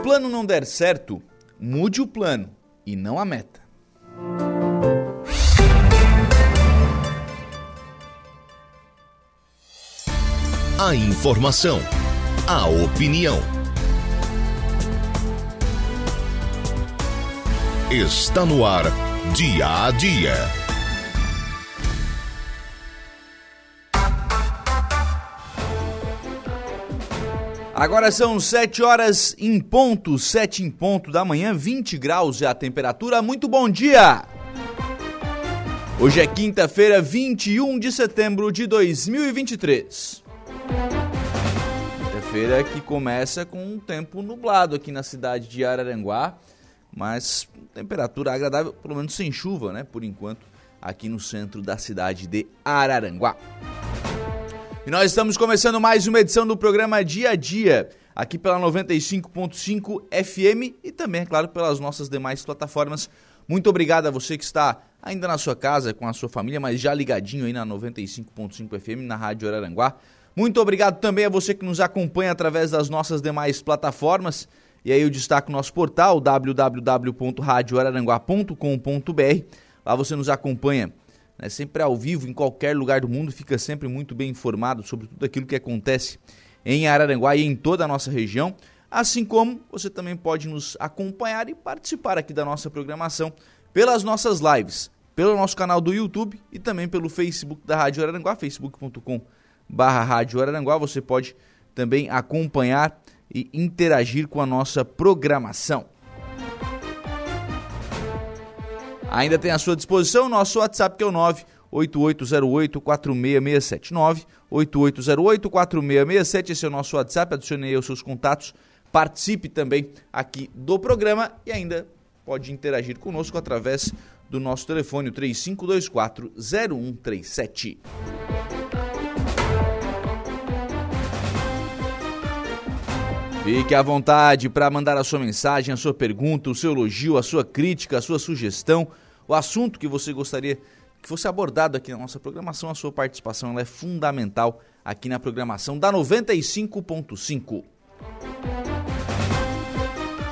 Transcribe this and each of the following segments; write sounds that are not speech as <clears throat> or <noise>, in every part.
o plano não der certo, mude o plano e não a meta. A informação, a opinião. Está no ar, dia a dia. Agora são 7 horas em ponto, 7 em ponto da manhã, 20 graus é a temperatura. Muito bom dia! Hoje é quinta-feira, 21 de setembro de 2023. Quinta-feira que começa com um tempo nublado aqui na cidade de Araranguá, mas temperatura agradável, pelo menos sem chuva, né? Por enquanto, aqui no centro da cidade de Araranguá. E nós estamos começando mais uma edição do programa Dia a Dia, aqui pela 95.5 FM e também, é claro, pelas nossas demais plataformas. Muito obrigado a você que está ainda na sua casa com a sua família, mas já ligadinho aí na 95.5 FM, na Rádio Araranguá. Muito obrigado também a você que nos acompanha através das nossas demais plataformas. E aí eu destaco o nosso portal www.radioararanguá.com.br. Lá você nos acompanha né, sempre ao vivo, em qualquer lugar do mundo, fica sempre muito bem informado sobre tudo aquilo que acontece em Araranguá e em toda a nossa região. Assim como você também pode nos acompanhar e participar aqui da nossa programação pelas nossas lives, pelo nosso canal do YouTube e também pelo Facebook da Rádio Araranguá, facebook.com barra Rádio Araranguá. Você pode também acompanhar e interagir com a nossa programação. Ainda tem à sua disposição o nosso WhatsApp que é o 98808-4667. 98808-4667, esse é o nosso WhatsApp, adicione aí os seus contatos, participe também aqui do programa e ainda pode interagir conosco através do nosso telefone, o 3524-0137. Fique à vontade para mandar a sua mensagem, a sua pergunta, o seu elogio, a sua crítica, a sua sugestão, o assunto que você gostaria que fosse abordado aqui na nossa programação. A sua participação é fundamental aqui na programação da 95.5.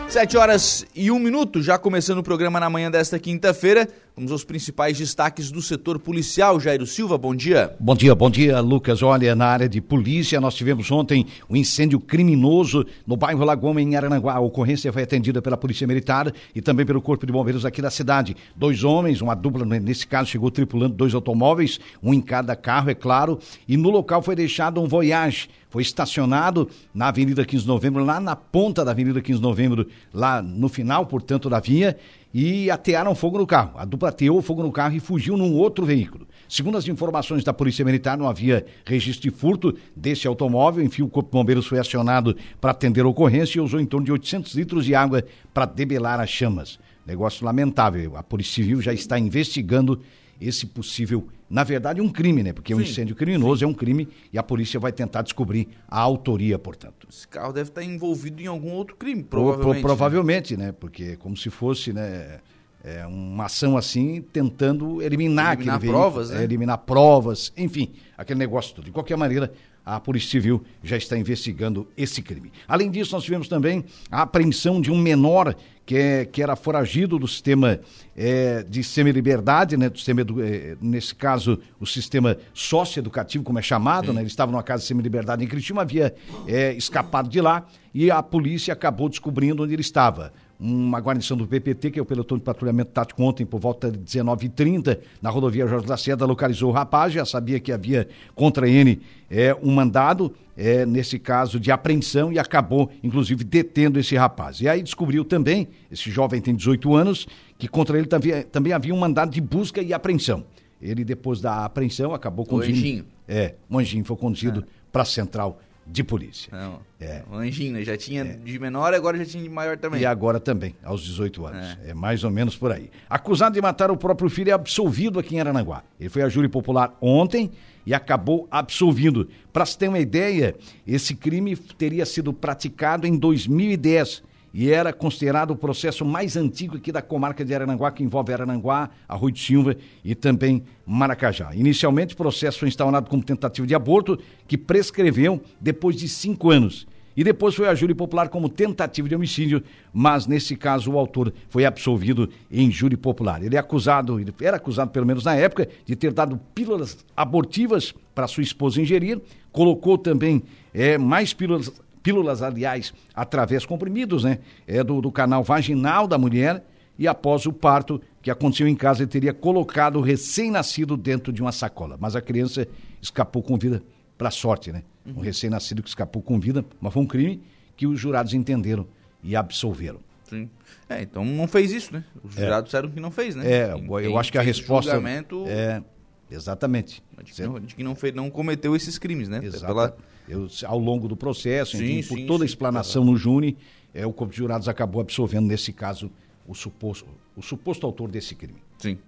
7 horas e 1 minuto, já começando o programa na manhã desta quinta-feira. Vamos aos principais destaques do setor policial. Jairo Silva, bom dia. Bom dia, bom dia, Lucas. Olha, na área de polícia, nós tivemos ontem um incêndio criminoso no bairro Lagoa, em Arananguá. A ocorrência foi atendida pela Polícia Militar e também pelo Corpo de Bombeiros aqui da cidade. Dois homens, uma dupla, nesse caso, chegou tripulando dois automóveis, um em cada carro, é claro, e no local foi deixado um Voyage foi estacionado na Avenida 15 de Novembro, lá na ponta da Avenida 15 de Novembro, lá no final, portanto, da via, e atearam fogo no carro. A dupla ateou fogo no carro e fugiu num outro veículo. Segundo as informações da Polícia Militar, não havia registro de furto desse automóvel. Enfim, o Corpo de Bombeiros foi acionado para atender a ocorrência e usou em torno de 800 litros de água para debelar as chamas. Negócio lamentável. A Polícia Civil já está investigando esse possível, na verdade, um crime, né? Porque sim, um incêndio criminoso sim. é um crime e a polícia vai tentar descobrir a autoria, portanto. Esse carro deve estar envolvido em algum outro crime, provavelmente. Pro, provavelmente, né? né? Porque é como se fosse, né? É uma ação assim, tentando eliminar, eliminar aquele provas, veículo, né? eliminar provas, enfim, aquele negócio todo. De qualquer maneira, a Polícia Civil já está investigando esse crime. Além disso, nós tivemos também a apreensão de um menor que, é, que era foragido do sistema é, de semi-liberdade, né, do sistema, é, nesse caso, o sistema socioeducativo, como é chamado, né, ele estava numa casa de semi-liberdade em Cristiúma, havia é, escapado de lá e a polícia acabou descobrindo onde ele estava uma guarnição do PPT, que é o pelotão de patrulhamento tático ontem por volta de 19h30, na rodovia Jorge Lacerda, localizou o rapaz, já sabia que havia contra ele é, um mandado, é, nesse caso de apreensão, e acabou, inclusive, detendo esse rapaz. E aí descobriu também, esse jovem tem 18 anos, que contra ele também, também havia um mandado de busca e apreensão. Ele, depois da apreensão, acabou conduzindo... O anjinho. É, o anjinho foi conduzido ah. para a central de polícia. Não, é. Anjinho, né? Já tinha é. de menor, agora já tinha de maior também. E agora também, aos 18 anos. É. é. mais ou menos por aí. Acusado de matar o próprio filho é absolvido aqui em Aranaguá. Ele foi a júri popular ontem e acabou absolvindo. Para se ter uma ideia, esse crime teria sido praticado em 2010 e era considerado o processo mais antigo aqui da comarca de Arananguá, que envolve Arananguá, Arroio de Silva e também Maracajá. Inicialmente, o processo foi instaurado como tentativa de aborto, que prescreveu depois de cinco anos. e depois foi a júri popular como tentativa de homicídio, mas nesse caso o autor foi absolvido em júri popular. Ele é acusado, ele era acusado pelo menos na época, de ter dado pílulas abortivas para sua esposa ingerir, colocou também é, mais pílulas, pílulas, aliás, através comprimidos, né, é, do, do canal vaginal da mulher, e após o parto que aconteceu em casa, ele teria colocado o recém-nascido dentro de uma sacola, mas a criança escapou com vida, para sorte, né? um recém-nascido que escapou com vida, mas foi um crime que os jurados entenderam e absolveram. Sim. É, então não fez isso, né? Os é. jurados disseram que não fez, né? É, quem, eu acho que a resposta. Julgamento... É, exatamente. De que, não, de que não, fez, não cometeu esses crimes, né? Exato. Pela... Eu, ao longo do processo, sim, enfim, sim, por toda sim, a explanação claro. no Júni, é, o Corpo de Jurados acabou absolvendo, nesse caso, o suposto, o suposto autor desse crime. Sim.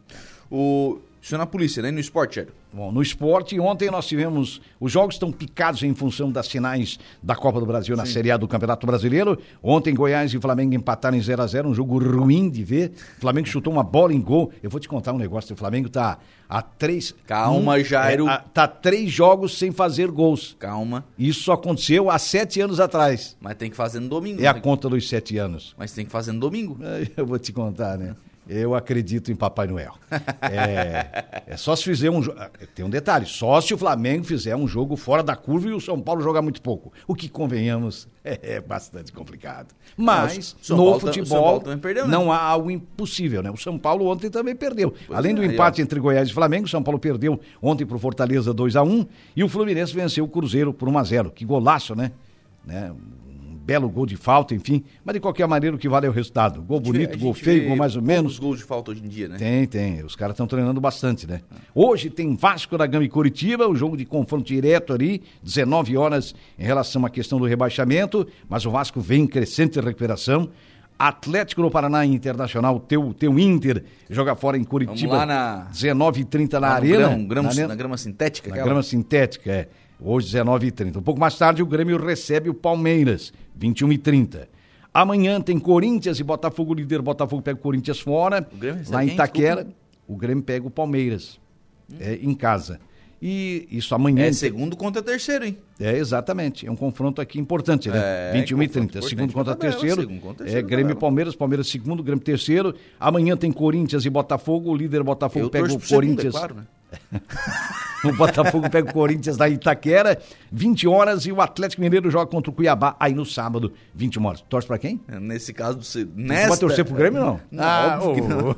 O, isso é na polícia, né? No esporte, Sério. Bom, no esporte, ontem nós tivemos. Os jogos estão picados em função das finais da Copa do Brasil na Série A do Campeonato Brasileiro. Ontem, Goiás e Flamengo empataram em 0x0, um jogo ruim de ver. O Flamengo chutou uma bola em gol. Eu vou te contar um negócio: o Flamengo tá a três. Calma, um, Jairo. É, a, tá três jogos sem fazer gols. Calma. Isso aconteceu há sete anos atrás. Mas tem que fazer no domingo. É a conta dos sete anos. Mas tem que fazer no domingo. Eu vou te contar, né? Eu acredito em Papai Noel. É, é só se fizer um Tem um detalhe: só se o Flamengo fizer um jogo fora da curva e o São Paulo jogar muito pouco. O que, convenhamos, <laughs> é, é bastante complicado. Mas, no Paulo tá- futebol, perdeu, né? não há algo impossível, né? O São Paulo ontem também perdeu. Pois Além é, do empate entre Goiás e Flamengo, o São Paulo perdeu ontem para o Fortaleza 2 a 1 e o Fluminense venceu o Cruzeiro por 1 a 0 Que golaço, né? né? Belo gol de falta, enfim. Mas de qualquer maneira o que vale é o resultado. Gol bonito, gol feio, gol mais ou menos. gols de falta hoje em dia, né? Tem, tem. Os caras estão treinando bastante, né? Hoje tem Vasco da Gama e Curitiba, o jogo de confronto direto ali, 19 horas em relação à questão do rebaixamento, mas o Vasco vem em crescente recuperação. Atlético no Paraná Internacional, teu, teu Inter, joga fora em Curitiba. Vamos lá na... 19h30 na Arena. Grama, grama, na, na, grama sintética? Na aquela? grama sintética, é. Hoje, 19h30. Um pouco mais tarde, o Grêmio recebe o Palmeiras, 21h30. Amanhã tem Corinthians e Botafogo, líder Botafogo pega o Corinthians fora. O lá em Itaquera, o Grêmio pega o Palmeiras, hum. é, em casa. E isso amanhã. É segundo contra terceiro, hein? É, exatamente. É um confronto aqui importante, né? É, 21 e 30. Segundo contra terceiro. Segundo contra terceiro. É Grêmio e Palmeiras, Palmeiras segundo, Grêmio terceiro. Amanhã tem Corinthians e Botafogo. O líder Botafogo Eu pega o Corinthians. Segundo, é claro, né? <laughs> o Botafogo pega o Corinthians da Itaquera, 20 horas, e o Atlético Mineiro joga contra o Cuiabá aí no sábado, 21 horas. Torce pra quem? É, nesse caso, você. Nesta... Vai torcer pro Grêmio, não? não ah, óbvio oh, não.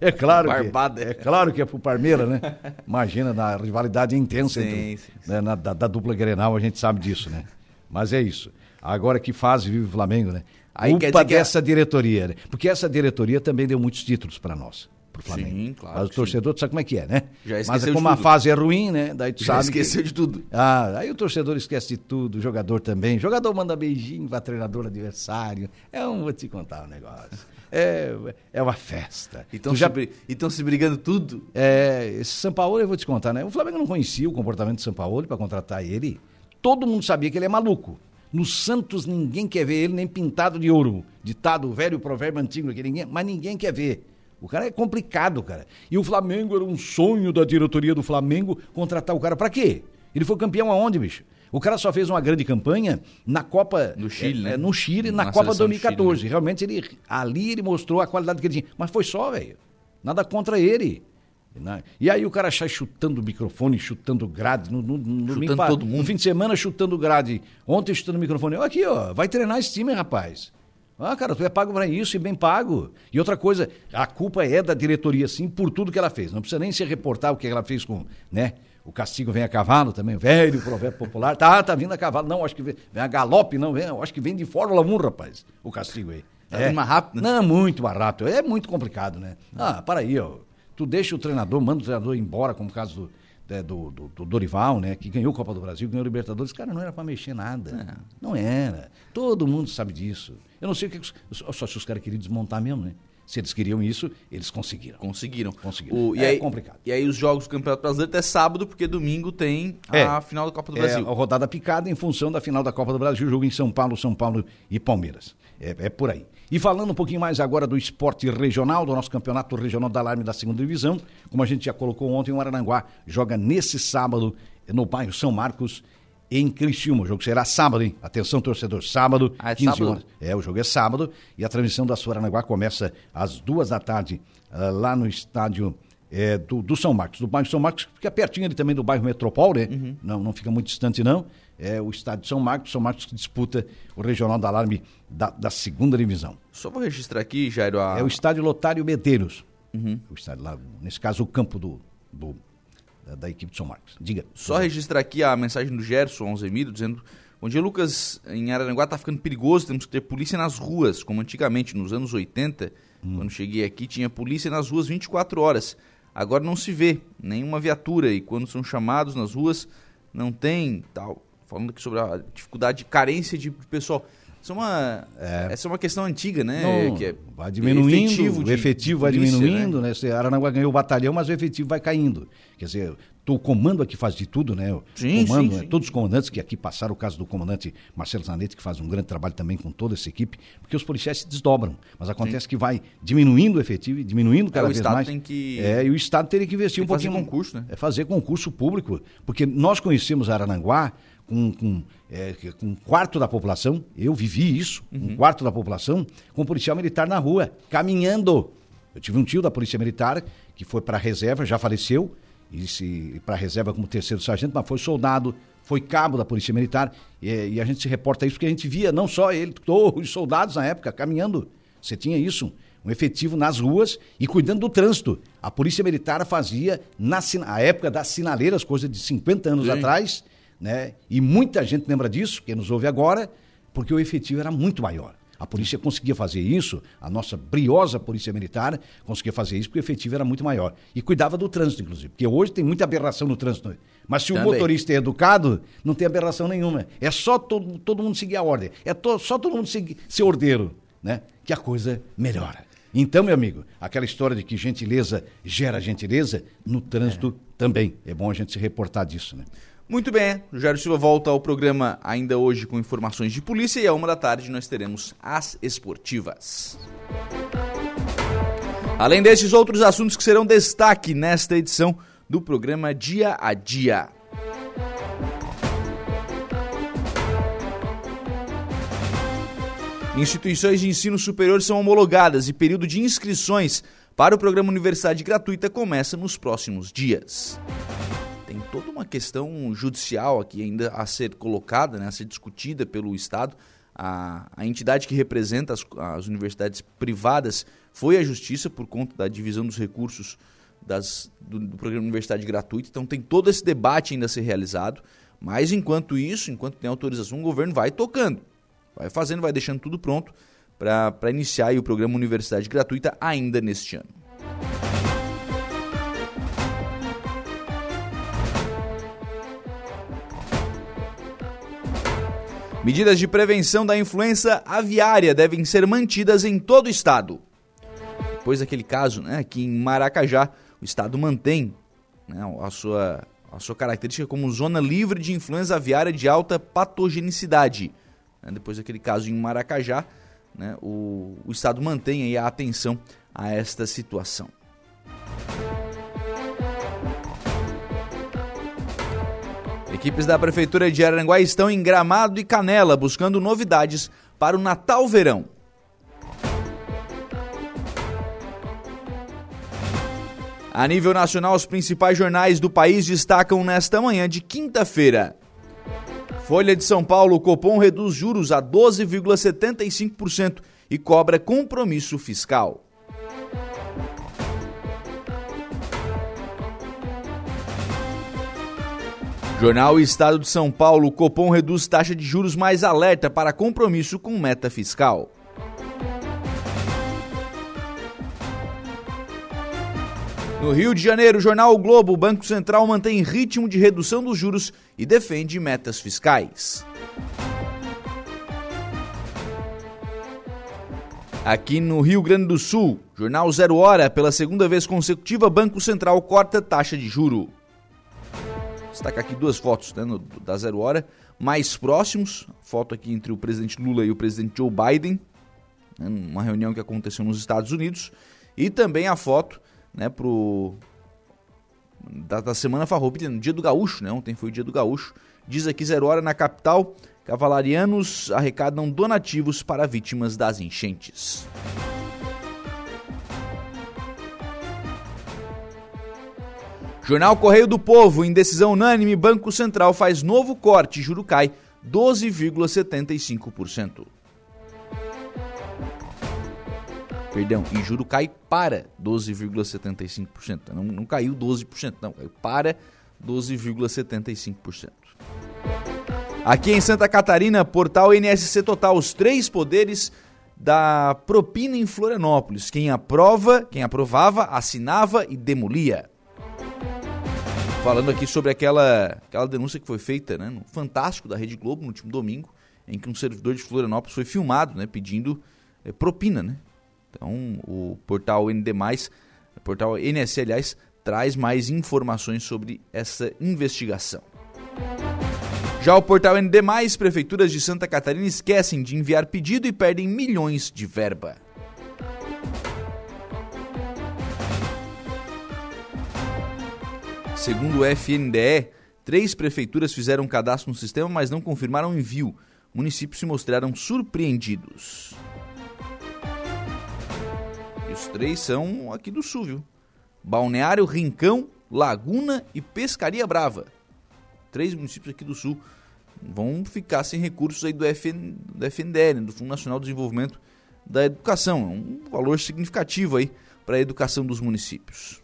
<laughs> é claro Barbada. que é. claro que é pro Parmeira, né? Imagina, na rivalidade intensa sim, entre, sim, sim. Né, na, da, da, dupla Grenal, a gente sabe disso, né? Mas é isso. Agora que fase vive o Flamengo, né? Aí Culpa dessa que... diretoria, né? Porque essa diretoria também deu muitos títulos para nós pro Flamengo. Sim, claro. Mas o torcedor, tu sabe como é que é, né? Já Mas como a fase é ruim, né? Daí tu Já sabe. esqueceu que... de tudo. Ah, aí o torcedor esquece de tudo, o jogador também. O jogador manda beijinho pra treinador adversário. É um, vou te contar um negócio. É, é uma festa. Então já estão se brigando tudo? É, esse São Paulo eu vou te contar, né? O Flamengo não conhecia o comportamento de São Paulo para contratar ele. Todo mundo sabia que ele é maluco. No Santos ninguém quer ver ele nem pintado de ouro. Ditado velho provérbio antigo que ninguém, mas ninguém quer ver. O cara é complicado, cara. E o Flamengo era um sonho da diretoria do Flamengo contratar o cara para quê? Ele foi campeão aonde, bicho? O cara só fez uma grande campanha na Copa. No Chile, é, né? No Chile, na, na Copa 2014. Chile, né? Realmente, ele, ali ele mostrou a qualidade que ele tinha. Mas foi só, velho. Nada contra ele. Né? E aí o cara sai chutando o microfone, chutando grade. No, no, no chutando todo mundo. No fim de semana, chutando grade. Ontem, chutando o microfone. Aqui, ó, vai treinar esse time, rapaz. Ah, cara, tu é pago para isso e bem pago. E outra coisa, a culpa é da diretoria, sim, por tudo que ela fez. Não precisa nem se reportar o que ela fez com, né? O castigo vem a cavalo também, velho provérbio popular. Tá, tá vindo a cavalo. Não, acho que vem, vem a galope, não, vem, acho que vem de Fórmula 1, rapaz, o castigo aí. Tá é mais rápido? Né? Não, muito mais rápido. É muito complicado, né? Ah, para aí, ó. Tu deixa o treinador, manda o treinador embora, como o caso do, é, do, do, do, Dorival, né? Que ganhou a Copa do Brasil, ganhou a Libertadores. Cara, não era para mexer nada. É. Não era. Todo mundo sabe disso. Eu não sei o que. Só se os caras queriam desmontar mesmo, né? Se eles queriam isso, eles conseguiram. Conseguiram. Conseguiram. O, e é aí, complicado. E aí os jogos do Campeonato Brasileiro é sábado, porque domingo tem a é, final da Copa do Brasil. É a rodada picada em função da final da Copa do Brasil, jogo em São Paulo, São Paulo e Palmeiras. É, é por aí. E falando um pouquinho mais agora do esporte regional, do nosso campeonato regional da Alarme da segunda divisão, como a gente já colocou ontem, o Arananguá joga nesse sábado no bairro São Marcos em Criciúma. O jogo será sábado, hein? Atenção, torcedor, sábado, Ah, é 15 sábado? horas. É, o jogo é sábado e a transmissão da Suaranaguá começa às duas da tarde, ah, lá no estádio é, do, do São Marcos, do bairro São Marcos, que fica pertinho ali também do bairro Metropol, né? Uhum. Não, não fica muito distante, não. É o estádio São Marcos, São Marcos que disputa o Regional da Alarme da, da segunda divisão. Só vou registrar aqui, Jairo, a... É o estádio Lotário Medeiros. Uhum. O estádio lá, nesse caso, o campo do, do- da, equipe de São Marcos. Diga. Só registrar aqui a mensagem do Gerson Alzemiro dizendo: Bom dia, Lucas. Em Araranguá tá ficando perigoso, temos que ter polícia nas ruas, como antigamente, nos anos 80, quando cheguei aqui, tinha polícia nas ruas 24 horas. Agora não se vê nenhuma viatura e quando são chamados nas ruas, não tem tal. Falando aqui sobre a dificuldade de carência de pessoal. Isso é uma, Essa é uma questão antiga, né? Não, que é vai diminuindo, efetivo o efetivo vai polícia, diminuindo, né? Você, Aranaguá ganhou o batalhão, mas o efetivo vai caindo. Quer dizer, o comando aqui faz de tudo, né? O Sim, comando, sim, né? sim. Todos os comandantes que aqui passaram, o caso do comandante Marcelo Zanetti, que faz um grande trabalho também com toda essa equipe, porque os policiais se desdobram. Mas acontece que vai diminuindo o efetivo e diminuindo cada É, o vez Estado mais. tem que- É, e o Estado teria que investir Tem um que fazer pouquinho. concurso, né? É fazer concurso público. Porque nós conhecemos Arananguá com, com, é, com um quarto da população, eu vivi isso, Uhum. um quarto da população, com policial militar na rua, caminhando. Eu tive um tio da Polícia Militar que foi para a reserva, já faleceu, e se para a reserva como terceiro sargento, mas foi soldado, foi cabo da Polícia Militar, e, e a gente se reporta isso porque a gente via não só ele, <laughs> todos os soldados na época caminhando. Você tinha isso, um efetivo nas ruas e cuidando do trânsito. A Polícia Militar fazia, na a época das sinaleiras, coisa de 50 anos Sim. atrás, né? E muita gente lembra disso, quem nos ouve agora, porque o efetivo era muito maior. A polícia conseguia fazer isso, a nossa briosa polícia militar conseguia fazer isso porque o efetivo era muito maior. E cuidava do trânsito, inclusive. Porque hoje tem muita aberração no trânsito. Mas se o Também. motorista é educado, não tem aberração nenhuma. É só todo, todo mundo seguir a ordem. É to- só todo mundo seguir, ser ordeiro, né? Que a coisa melhora. Então, meu amigo, aquela história de que gentileza gera gentileza, no trânsito também. É bom a gente se reportar disso, né? Muito bem, o Jairo Silva volta ao programa ainda hoje com informações de polícia e à uma da tarde nós teremos as esportivas. Além desses outros assuntos que serão destaque nesta edição do programa Dia a Dia. Instituições de ensino superior são homologadas e período de inscrições para o programa Universidade Gratuita começa nos próximos dias toda uma questão judicial aqui ainda a ser colocada, né, a ser discutida pelo Estado. A, a entidade que representa as, as universidades privadas foi a Justiça por conta da divisão dos recursos das, do, do programa Universidade Gratuita. Então tem todo esse debate ainda a ser realizado. Mas enquanto isso, enquanto tem autorização, o governo vai tocando, vai fazendo, vai deixando tudo pronto para iniciar o programa Universidade Gratuita ainda neste ano. Medidas de prevenção da influenza aviária devem ser mantidas em todo o estado. Depois daquele caso, né, aqui em Maracajá, o estado mantém né, a, sua, a sua característica como zona livre de influenza aviária de alta patogenicidade. Né, depois daquele caso em Maracajá, né, o, o estado mantém aí a atenção a esta situação. Equipes da Prefeitura de Araranguá estão em Gramado e Canela buscando novidades para o Natal-Verão. A nível nacional, os principais jornais do país destacam nesta manhã de quinta-feira. Folha de São Paulo, Copom reduz juros a 12,75% e cobra compromisso fiscal. Jornal Estado de São Paulo, Copom reduz taxa de juros mais alerta para compromisso com meta fiscal. No Rio de Janeiro, jornal o Globo, o Banco Central mantém ritmo de redução dos juros e defende metas fiscais. Aqui no Rio Grande do Sul, jornal Zero Hora, pela segunda vez consecutiva, Banco Central corta taxa de juro. Destaca aqui duas fotos né, no- da Zero Hora, mais próximos, foto aqui entre o presidente Lula e o presidente Joe Biden, né, numa reunião que aconteceu nos Estados Unidos, e também a foto né, pro, da, da Semana Farroupilha, no dia do Gaúcho, né, ontem foi o dia do Gaúcho, Diz aqui Zero Hora na capital, cavalarianos arrecadam donativos para vítimas das enchentes. Jornal Correio do Povo, em decisão unânime, Banco Central faz novo corte, juro cai 12,75%. Perdão, e juro cai para 12,75%. Não, não caiu 12%, não, caiu para 12,75%. Aqui em Santa Catarina, portal NSC Total, os três poderes da propina em Florianópolis. Quem aprova, quem aprovava, assinava e demolia. Falando aqui sobre aquela, aquela denúncia que foi feita né, no Fantástico da Rede Globo no último domingo, em que um servidor de Florianópolis foi filmado né, pedindo é, propina. Né? Então, o portal ND, o portal NSC, aliás, traz mais informações sobre essa investigação. Já o portal ND, prefeituras de Santa Catarina esquecem de enviar pedido e perdem milhões de verba. Segundo o FNDE, três prefeituras fizeram cadastro no sistema, mas não confirmaram envio. Municípios se mostraram surpreendidos. E os três são aqui do sul, viu? Balneário, Rincão, Laguna e Pescaria Brava. Três municípios aqui do sul vão ficar sem recursos aí do, FN, do FNDE, né? do Fundo Nacional de Desenvolvimento da Educação. É um valor significativo aí para a educação dos municípios.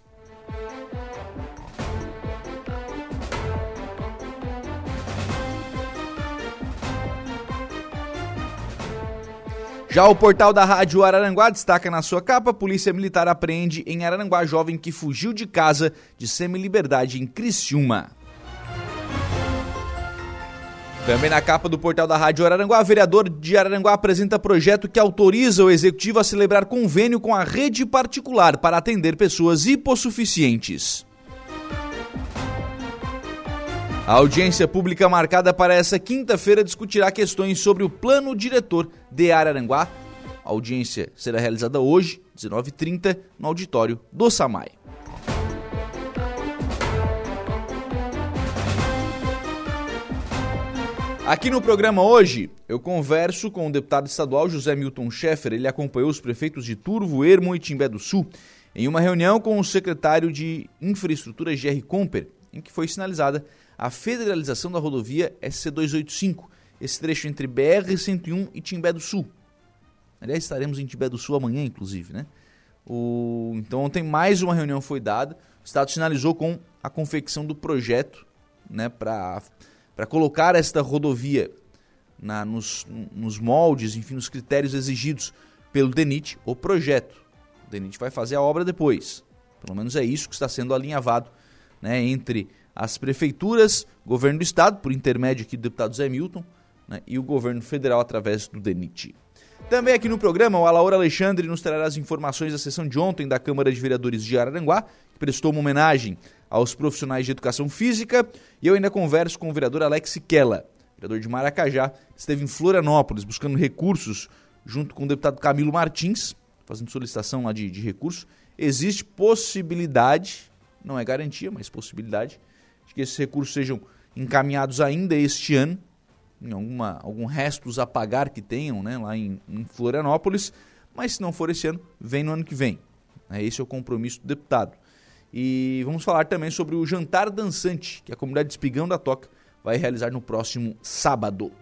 Já o portal da Rádio Araranguá destaca na sua capa: Polícia Militar apreende em Araranguá jovem que fugiu de casa de semi-liberdade em Criciúma. Também na capa do portal da Rádio Araranguá, vereador de Araranguá apresenta projeto que autoriza o executivo a celebrar convênio com a rede particular para atender pessoas hipossuficientes. A audiência pública marcada para essa quinta-feira discutirá questões sobre o plano diretor de Araranguá. A audiência será realizada hoje, 19h30, no auditório do SAMAI. Aqui no programa hoje, eu converso com o deputado estadual José Milton Schaeffer. Ele acompanhou os prefeitos de Turvo, Ermo e Timbé do Sul em uma reunião com o secretário de Infraestrutura, Jerry Comper, em que foi sinalizada a federalização da rodovia SC285, esse trecho entre BR-101 e Timbé do Sul. Aliás, estaremos em Timbé do Sul amanhã, inclusive, né? O... Então, ontem mais uma reunião foi dada. O Estado sinalizou com a confecção do projeto né, para colocar esta rodovia na, nos, nos moldes, enfim, nos critérios exigidos pelo DENIT, o projeto. O DENIT vai fazer a obra depois. Pelo menos é isso que está sendo alinhavado né, entre as prefeituras, governo do estado, por intermédio aqui do deputado Zé Milton, né, e o governo federal através do DENIT. Também aqui no programa, o Alaor Alexandre nos trará as informações da sessão de ontem da Câmara de Vereadores de Araranguá, que prestou uma homenagem aos profissionais de educação física, e eu ainda converso com o vereador Alex Kella, vereador de Maracajá, que esteve em Florianópolis buscando recursos junto com o deputado Camilo Martins, fazendo solicitação lá de, de recursos. Existe possibilidade, não é garantia, mas possibilidade, de que esses recursos sejam encaminhados ainda este ano, em alguma, algum restos a pagar que tenham né, lá em, em Florianópolis, mas se não for esse ano, vem no ano que vem. É, esse é o compromisso do deputado. E vamos falar também sobre o jantar dançante que a comunidade de Espigão da Toca vai realizar no próximo sábado.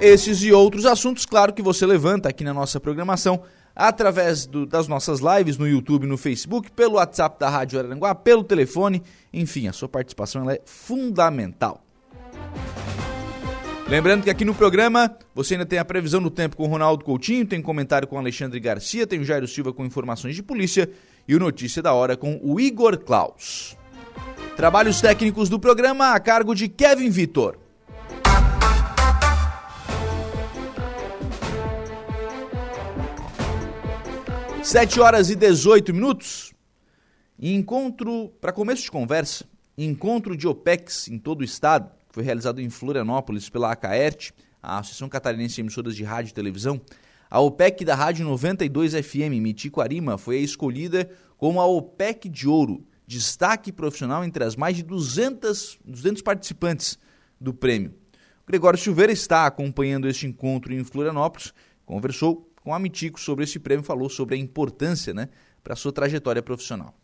Esses e outros assuntos, claro que você levanta aqui na nossa programação através do, das nossas lives no YouTube no Facebook, pelo WhatsApp da Rádio Araranguá, pelo telefone, enfim, a sua participação é fundamental. Lembrando que aqui no programa você ainda tem a previsão do tempo com Ronaldo Coutinho, tem comentário com Alexandre Garcia, tem o Jairo Silva com informações de polícia e o Notícia da Hora com o Igor Klaus. Trabalhos técnicos do programa a cargo de Kevin Vitor. 7 horas e 18 minutos. Encontro, para começo de conversa, encontro de OPEX em todo o estado, que foi realizado em Florianópolis pela ACAERT, a Associação Catarinense de Emissoras de Rádio e Televisão. A OPEC da Rádio 92 FM Mitico Arima foi escolhida como a OPEC de Ouro, destaque profissional entre as mais de 200, 200 participantes do prêmio. O Gregório Silveira está acompanhando este encontro em Florianópolis, conversou com a Mitico sobre esse prêmio, falou sobre a importância né, para a sua trajetória profissional.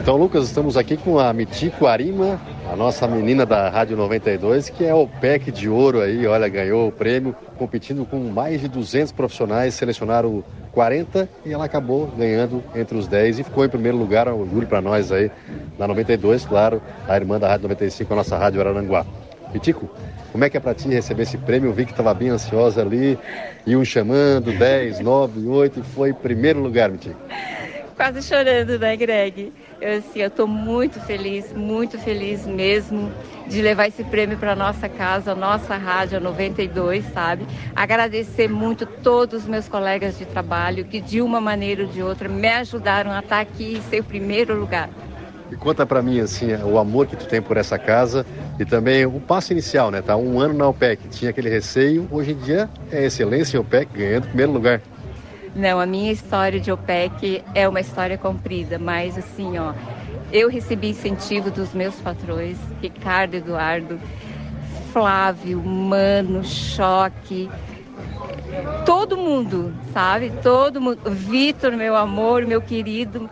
Então, Lucas, estamos aqui com a Mitico Arima, a nossa menina da Rádio 92, que é o PEC de ouro aí, olha, ganhou o prêmio, competindo com mais de 200 profissionais, selecionaram 40 e ela acabou ganhando entre os 10 e ficou em primeiro lugar, um orgulho para nós aí, na 92, claro, a irmã da Rádio 95, a nossa Rádio Araranguá. Mitico, como é que é para ti receber esse prêmio? Eu vi que estava bem ansiosa ali, iam chamando, 10, 9, 8 e foi primeiro lugar, Mitico quase chorando, né, Greg? Eu, assim, eu tô muito feliz, muito feliz mesmo de levar esse prêmio para nossa casa, nossa rádio 92, sabe? Agradecer muito todos os meus colegas de trabalho que de uma maneira ou de outra me ajudaram a estar tá aqui e ser o primeiro lugar. E conta para mim assim, o amor que tu tem por essa casa e também o passo inicial, né? Tá um ano na OPEC, tinha aquele receio, hoje em dia é excelência em OPEC, ganhando primeiro lugar. Não, a minha história de OPEC é uma história comprida, mas assim, ó, eu recebi incentivo dos meus patrões, Ricardo Eduardo, Flávio, Mano, Choque, todo mundo, sabe? Todo mundo. Vitor, meu amor, meu querido,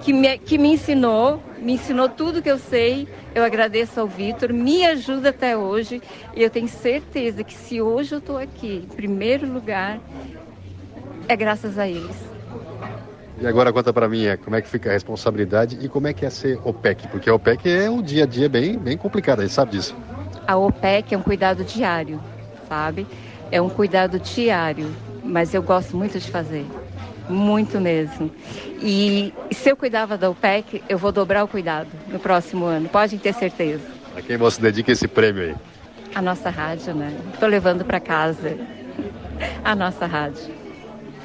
que me, que me ensinou, me ensinou tudo que eu sei. Eu agradeço ao Vitor, me ajuda até hoje. E eu tenho certeza que se hoje eu estou aqui, em primeiro lugar, é graças a eles. E agora conta para mim, é, como é que fica a responsabilidade e como é que é ser OPEC? Porque a OPEC é um dia a dia bem, bem complicado, a gente sabe disso. A OPEC é um cuidado diário, sabe? É um cuidado diário, mas eu gosto muito de fazer. Muito mesmo. E se eu cuidava da OPEC, eu vou dobrar o cuidado no próximo ano, pode ter certeza. A quem você dedica esse prêmio aí? A nossa rádio, né? Estou levando para casa a nossa rádio.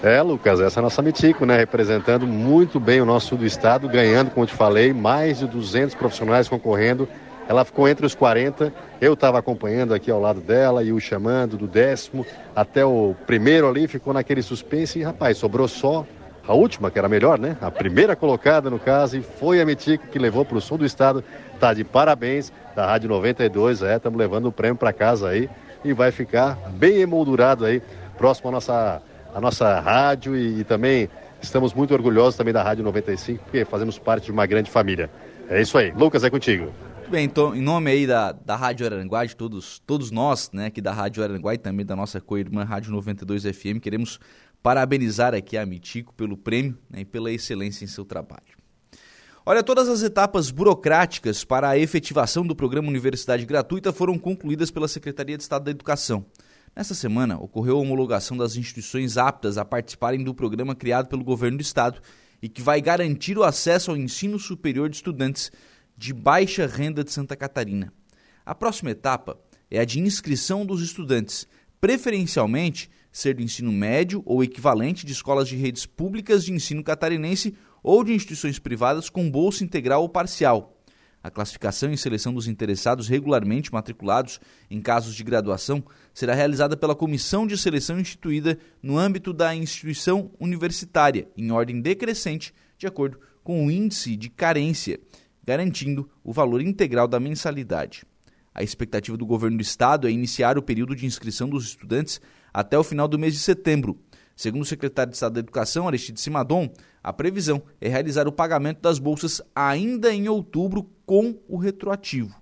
É, Lucas, essa é a nossa Mitico, né? Representando muito bem o nosso sul do estado, ganhando, como eu te falei, mais de 200 profissionais concorrendo. Ela ficou entre os 40, eu estava acompanhando aqui ao lado dela e o chamando do décimo até o primeiro ali, ficou naquele suspense e, rapaz, sobrou só a última, que era melhor, né? A primeira colocada no caso, e foi a Mitico que levou para o sul do estado. Tá de parabéns da Rádio 92, é, estamos levando o prêmio para casa aí e vai ficar bem emoldurado aí, próximo à nossa a nossa rádio e, e também estamos muito orgulhosos também da Rádio 95, porque fazemos parte de uma grande família. É isso aí. Lucas, é contigo. Bem, então, em nome aí da, da Rádio Aranguá, de todos, todos nós, né, aqui da Rádio Aranguá e também da nossa co-irmã Rádio 92 FM, queremos parabenizar aqui a Mitico pelo prêmio né, e pela excelência em seu trabalho. Olha, todas as etapas burocráticas para a efetivação do programa Universidade Gratuita foram concluídas pela Secretaria de Estado da Educação. Nessa semana, ocorreu a homologação das instituições aptas a participarem do programa criado pelo governo do estado e que vai garantir o acesso ao ensino superior de estudantes de baixa renda de Santa Catarina. A próxima etapa é a de inscrição dos estudantes, preferencialmente ser do ensino médio ou equivalente de escolas de redes públicas de ensino catarinense ou de instituições privadas com bolsa integral ou parcial a classificação e seleção dos interessados regularmente matriculados em casos de graduação será realizada pela comissão de seleção instituída no âmbito da instituição universitária, em ordem decrescente, de acordo com o índice de carência, garantindo o valor integral da mensalidade. A expectativa do governo do estado é iniciar o período de inscrição dos estudantes até o final do mês de setembro. Segundo o secretário de Estado da Educação, Aristide Simadon, a previsão é realizar o pagamento das bolsas ainda em outubro com o retroativo.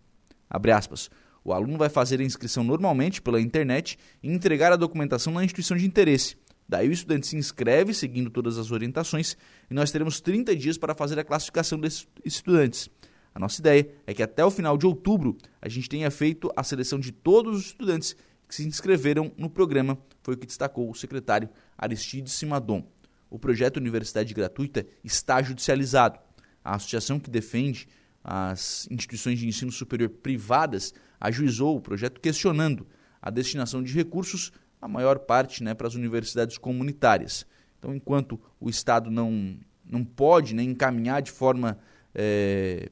O aluno vai fazer a inscrição normalmente pela internet e entregar a documentação na instituição de interesse. Daí o estudante se inscreve seguindo todas as orientações e nós teremos 30 dias para fazer a classificação desses estudantes. A nossa ideia é que até o final de outubro a gente tenha feito a seleção de todos os estudantes que se inscreveram no programa, foi o que destacou o secretário Aristide Simadon o projeto Universidade Gratuita está judicializado. A associação que defende as instituições de ensino superior privadas ajuizou o projeto questionando a destinação de recursos, a maior parte né, para as universidades comunitárias. Então, enquanto o Estado não, não pode né, encaminhar de forma. É,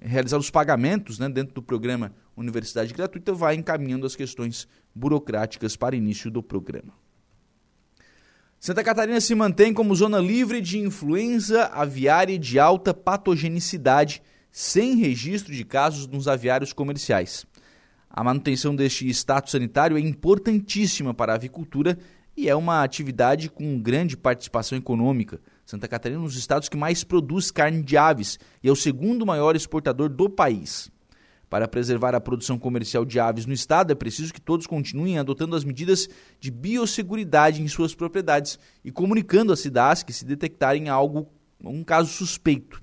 realizar os pagamentos né, dentro do programa Universidade Gratuita, vai encaminhando as questões burocráticas para início do programa. Santa Catarina se mantém como zona livre de influenza aviária de alta patogenicidade, sem registro de casos nos aviários comerciais. A manutenção deste status sanitário é importantíssima para a avicultura e é uma atividade com grande participação econômica. Santa Catarina é um dos estados que mais produz carne de aves e é o segundo maior exportador do país. Para preservar a produção comercial de aves no estado, é preciso que todos continuem adotando as medidas de biosseguridade em suas propriedades e comunicando a que se detectarem algo, um caso suspeito.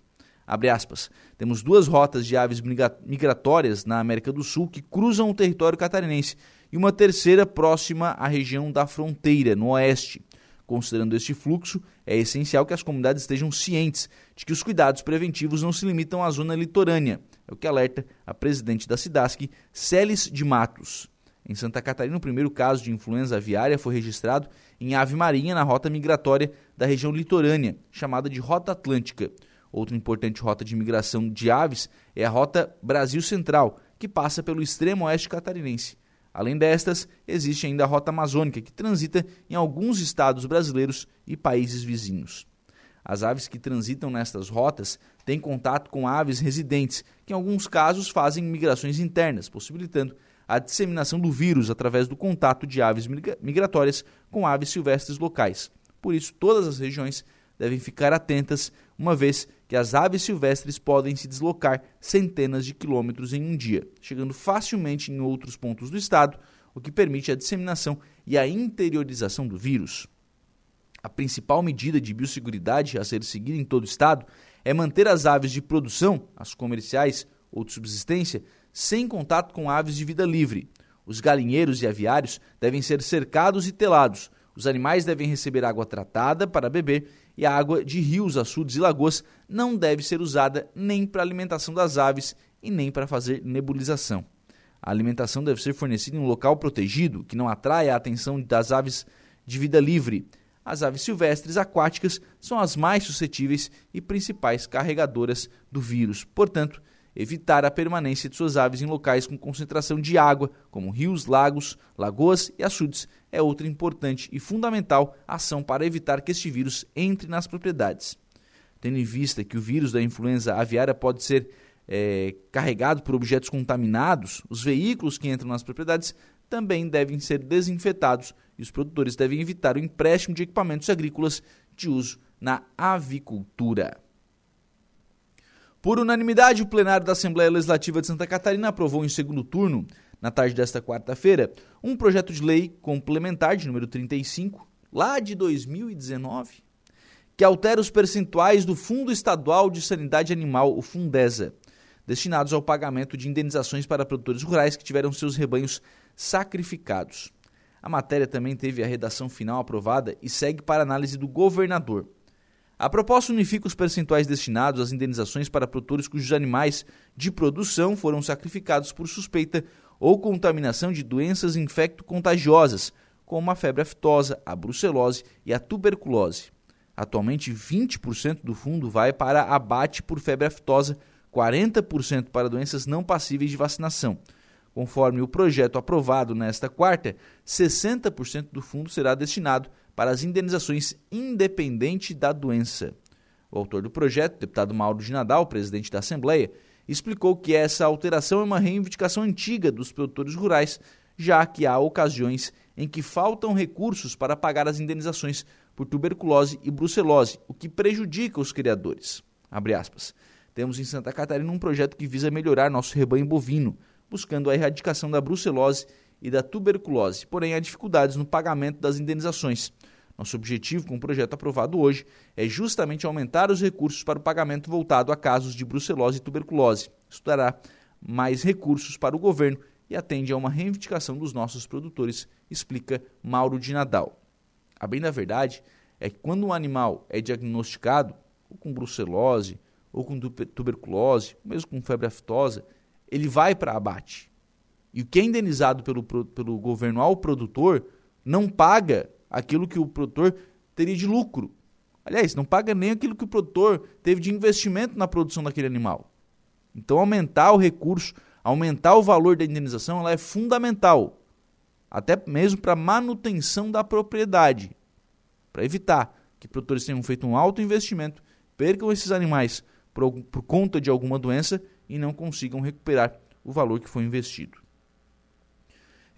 Temos duas rotas de aves migratórias na América do Sul que cruzam o território catarinense e uma terceira próxima à região da fronteira, no oeste. Considerando este fluxo, é essencial que as comunidades estejam cientes de que os cuidados preventivos não se limitam à zona litorânea. É o que alerta a presidente da SIDASC, Celis de Matos. Em Santa Catarina, o primeiro caso de influenza aviária foi registrado em ave marinha na rota migratória da região litorânea, chamada de Rota Atlântica. Outra importante rota de migração de aves é a Rota Brasil Central, que passa pelo extremo oeste catarinense. Além destas, existe ainda a Rota Amazônica, que transita em alguns estados brasileiros e países vizinhos. As aves que transitam nestas rotas têm contato com aves residentes, que em alguns casos fazem migrações internas, possibilitando a disseminação do vírus através do contato de aves migratórias com aves silvestres locais. Por isso, todas as regiões devem ficar atentas, uma vez que as aves silvestres podem se deslocar centenas de quilômetros em um dia, chegando facilmente em outros pontos do estado, o que permite a disseminação e a interiorização do vírus. A principal medida de biosseguridade a ser seguida em todo o estado é manter as aves de produção, as comerciais ou de subsistência, sem contato com aves de vida livre. Os galinheiros e aviários devem ser cercados e telados. Os animais devem receber água tratada para beber e a água de rios, açudes e lagoas não deve ser usada nem para alimentação das aves e nem para fazer nebulização. A alimentação deve ser fornecida em um local protegido que não atraia a atenção das aves de vida livre. As aves silvestres aquáticas são as mais suscetíveis e principais carregadoras do vírus. Portanto, evitar a permanência de suas aves em locais com concentração de água, como rios, lagos, lagoas e açudes, é outra importante e fundamental ação para evitar que este vírus entre nas propriedades. Tendo em vista que o vírus da influenza aviária pode ser é, carregado por objetos contaminados, os veículos que entram nas propriedades também devem ser desinfetados e os produtores devem evitar o empréstimo de equipamentos agrícolas de uso na avicultura. Por unanimidade, o plenário da Assembleia Legislativa de Santa Catarina aprovou em segundo turno, na tarde desta quarta-feira, um projeto de lei complementar de número 35, lá de 2019, que altera os percentuais do Fundo Estadual de Sanidade Animal, o Fundesa, destinados ao pagamento de indenizações para produtores rurais que tiveram seus rebanhos sacrificados. A matéria também teve a redação final aprovada e segue para análise do governador. A proposta unifica os percentuais destinados às indenizações para produtores cujos animais de produção foram sacrificados por suspeita ou contaminação de doenças infecto-contagiosas, como a febre aftosa, a brucelose e a tuberculose. Atualmente, 20% do fundo vai para abate por febre aftosa, 40% para doenças não passíveis de vacinação. Conforme o projeto aprovado nesta quarta, 60% do fundo será destinado para as indenizações independente da doença. O autor do projeto, deputado Mauro de Nadal, presidente da Assembleia, explicou que essa alteração é uma reivindicação antiga dos produtores rurais, já que há ocasiões em que faltam recursos para pagar as indenizações por tuberculose e brucelose, o que prejudica os criadores. Temos em Santa Catarina um projeto que visa melhorar nosso rebanho bovino, buscando a erradicação da brucelose e da tuberculose, porém há dificuldades no pagamento das indenizações. Nosso objetivo com o projeto aprovado hoje é justamente aumentar os recursos para o pagamento voltado a casos de brucelose e tuberculose. Isso dará mais recursos para o governo e atende a uma reivindicação dos nossos produtores, explica Mauro de Nadal. A bem da verdade é que quando um animal é diagnosticado ou com brucelose, ou com tuberculose, mesmo com febre aftosa, ele vai para abate. E o que é indenizado pelo, pelo governo ao produtor não paga aquilo que o produtor teria de lucro. Aliás, não paga nem aquilo que o produtor teve de investimento na produção daquele animal. Então, aumentar o recurso, aumentar o valor da indenização, ela é fundamental, até mesmo para manutenção da propriedade. para evitar que produtores tenham feito um alto investimento, percam esses animais por, por conta de alguma doença e não consigam recuperar o valor que foi investido.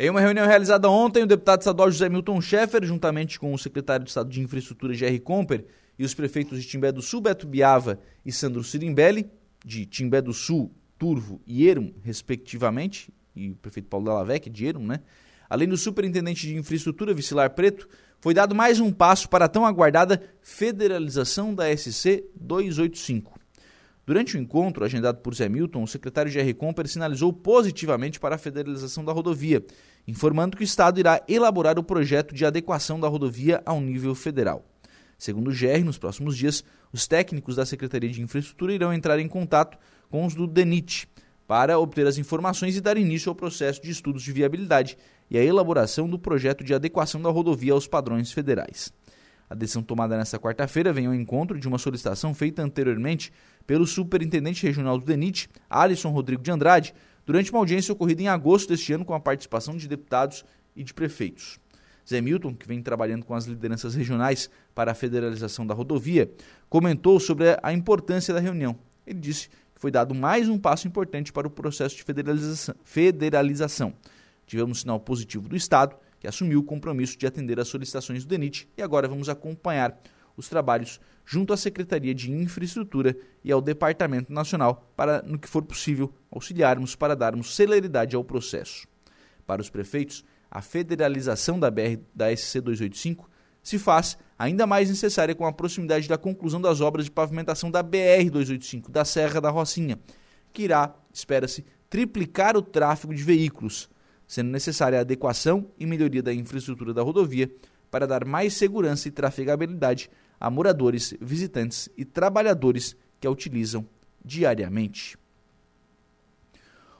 Em uma reunião realizada ontem, o deputado estadual José Milton Schaeffer, juntamente com o secretário de Estado de Infraestrutura, Jerry Comper, e os prefeitos de Timbé do Sul, Beto Biava e Sandro Sirimbelli, de Timbé do Sul, Turvo e Ermo, respectivamente, e o prefeito Paulo Dallavec, de Ermo, né? Além do superintendente de infraestrutura, Vicilar Preto, foi dado mais um passo para a tão aguardada federalização da SC 285. Durante o encontro agendado por Zé Milton, o secretário Jerry Comper sinalizou positivamente para a federalização da rodovia, informando que o Estado irá elaborar o projeto de adequação da rodovia ao nível federal. Segundo o GR, nos próximos dias, os técnicos da Secretaria de Infraestrutura irão entrar em contato com os do DENIT para obter as informações e dar início ao processo de estudos de viabilidade e a elaboração do projeto de adequação da rodovia aos padrões federais. A decisão tomada nesta quarta-feira vem ao encontro de uma solicitação feita anteriormente pelo superintendente regional do DENIT, Alisson Rodrigo de Andrade, durante uma audiência ocorrida em agosto deste ano com a participação de deputados e de prefeitos. Zé Milton, que vem trabalhando com as lideranças regionais para a federalização da rodovia, comentou sobre a importância da reunião. Ele disse que foi dado mais um passo importante para o processo de federalização. federalização. Tivemos um sinal positivo do Estado, que assumiu o compromisso de atender às solicitações do DENIT, e agora vamos acompanhar os trabalhos junto à Secretaria de Infraestrutura e ao Departamento Nacional para, no que for possível, auxiliarmos para darmos celeridade ao processo. Para os prefeitos, a federalização da BR da SC 285 se faz ainda mais necessária com a proximidade da conclusão das obras de pavimentação da BR 285 da Serra da Rocinha, que irá, espera-se, triplicar o tráfego de veículos, sendo necessária a adequação e melhoria da infraestrutura da rodovia para dar mais segurança e trafegabilidade a moradores, visitantes e trabalhadores que a utilizam diariamente.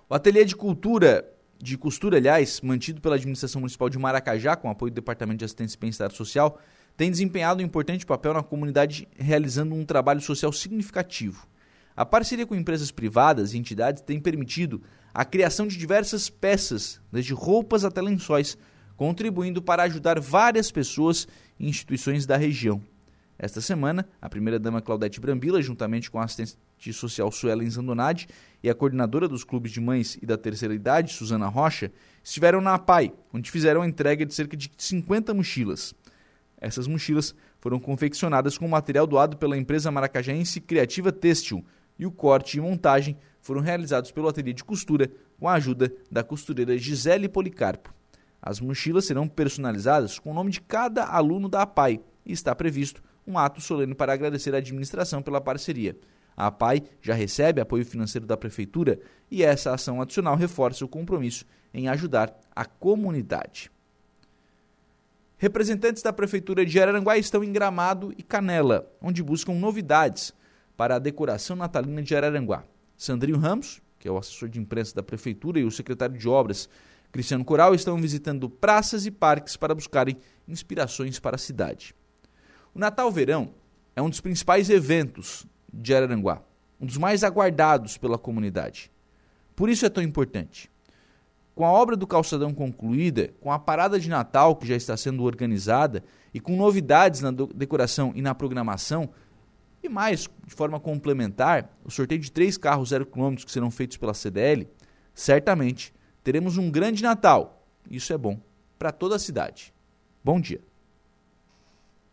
O Ateliê de Cultura de Costura, aliás, mantido pela Administração Municipal de Maracajá, com apoio do Departamento de Assistência e Bem-Estar Social, tem desempenhado um importante papel na comunidade, realizando um trabalho social significativo. A parceria com empresas privadas e entidades tem permitido a criação de diversas peças, desde roupas até lençóis, contribuindo para ajudar várias pessoas e instituições da região. Esta semana, a primeira-dama Claudete Brambila, juntamente com a assistente social Suelen Zandonade e a coordenadora dos clubes de mães e da terceira idade, Suzana Rocha, estiveram na APAI, onde fizeram a entrega de cerca de 50 mochilas. Essas mochilas foram confeccionadas com material doado pela empresa maracajaense Criativa Têxtil e o corte e montagem foram realizados pelo ateliê de costura com a ajuda da costureira Gisele Policarpo. As mochilas serão personalizadas com o nome de cada aluno da APAI e está previsto um ato solene para agradecer à administração pela parceria. A APAI já recebe apoio financeiro da Prefeitura e essa ação adicional reforça o compromisso em ajudar a comunidade. Representantes da Prefeitura de Araranguá estão em Gramado e Canela, onde buscam novidades para a decoração natalina de Araranguá. Sandrinho Ramos, que é o assessor de imprensa da Prefeitura, e o secretário de Obras, Cristiano Coral, estão visitando praças e parques para buscarem inspirações para a cidade. O Natal Verão é um dos principais eventos de Araranguá, um dos mais aguardados pela comunidade. Por isso é tão importante. Com a obra do calçadão concluída, com a parada de Natal que já está sendo organizada e com novidades na decoração e na programação, e mais, de forma complementar, o sorteio de três carros zero quilômetros que serão feitos pela CDL, certamente teremos um grande Natal. Isso é bom para toda a cidade. Bom dia.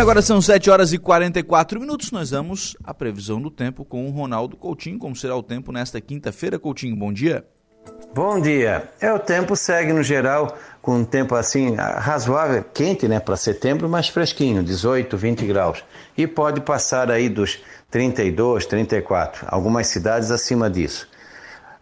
agora são 7 horas e 44 minutos. Nós vamos à previsão do tempo com o Ronaldo Coutinho. Como será o tempo nesta quinta-feira, Coutinho? Bom dia. Bom dia. É, o tempo segue no geral com um tempo assim razoável, quente, né, para setembro, mas fresquinho, 18, 20 graus. E pode passar aí dos 32, 34, algumas cidades acima disso.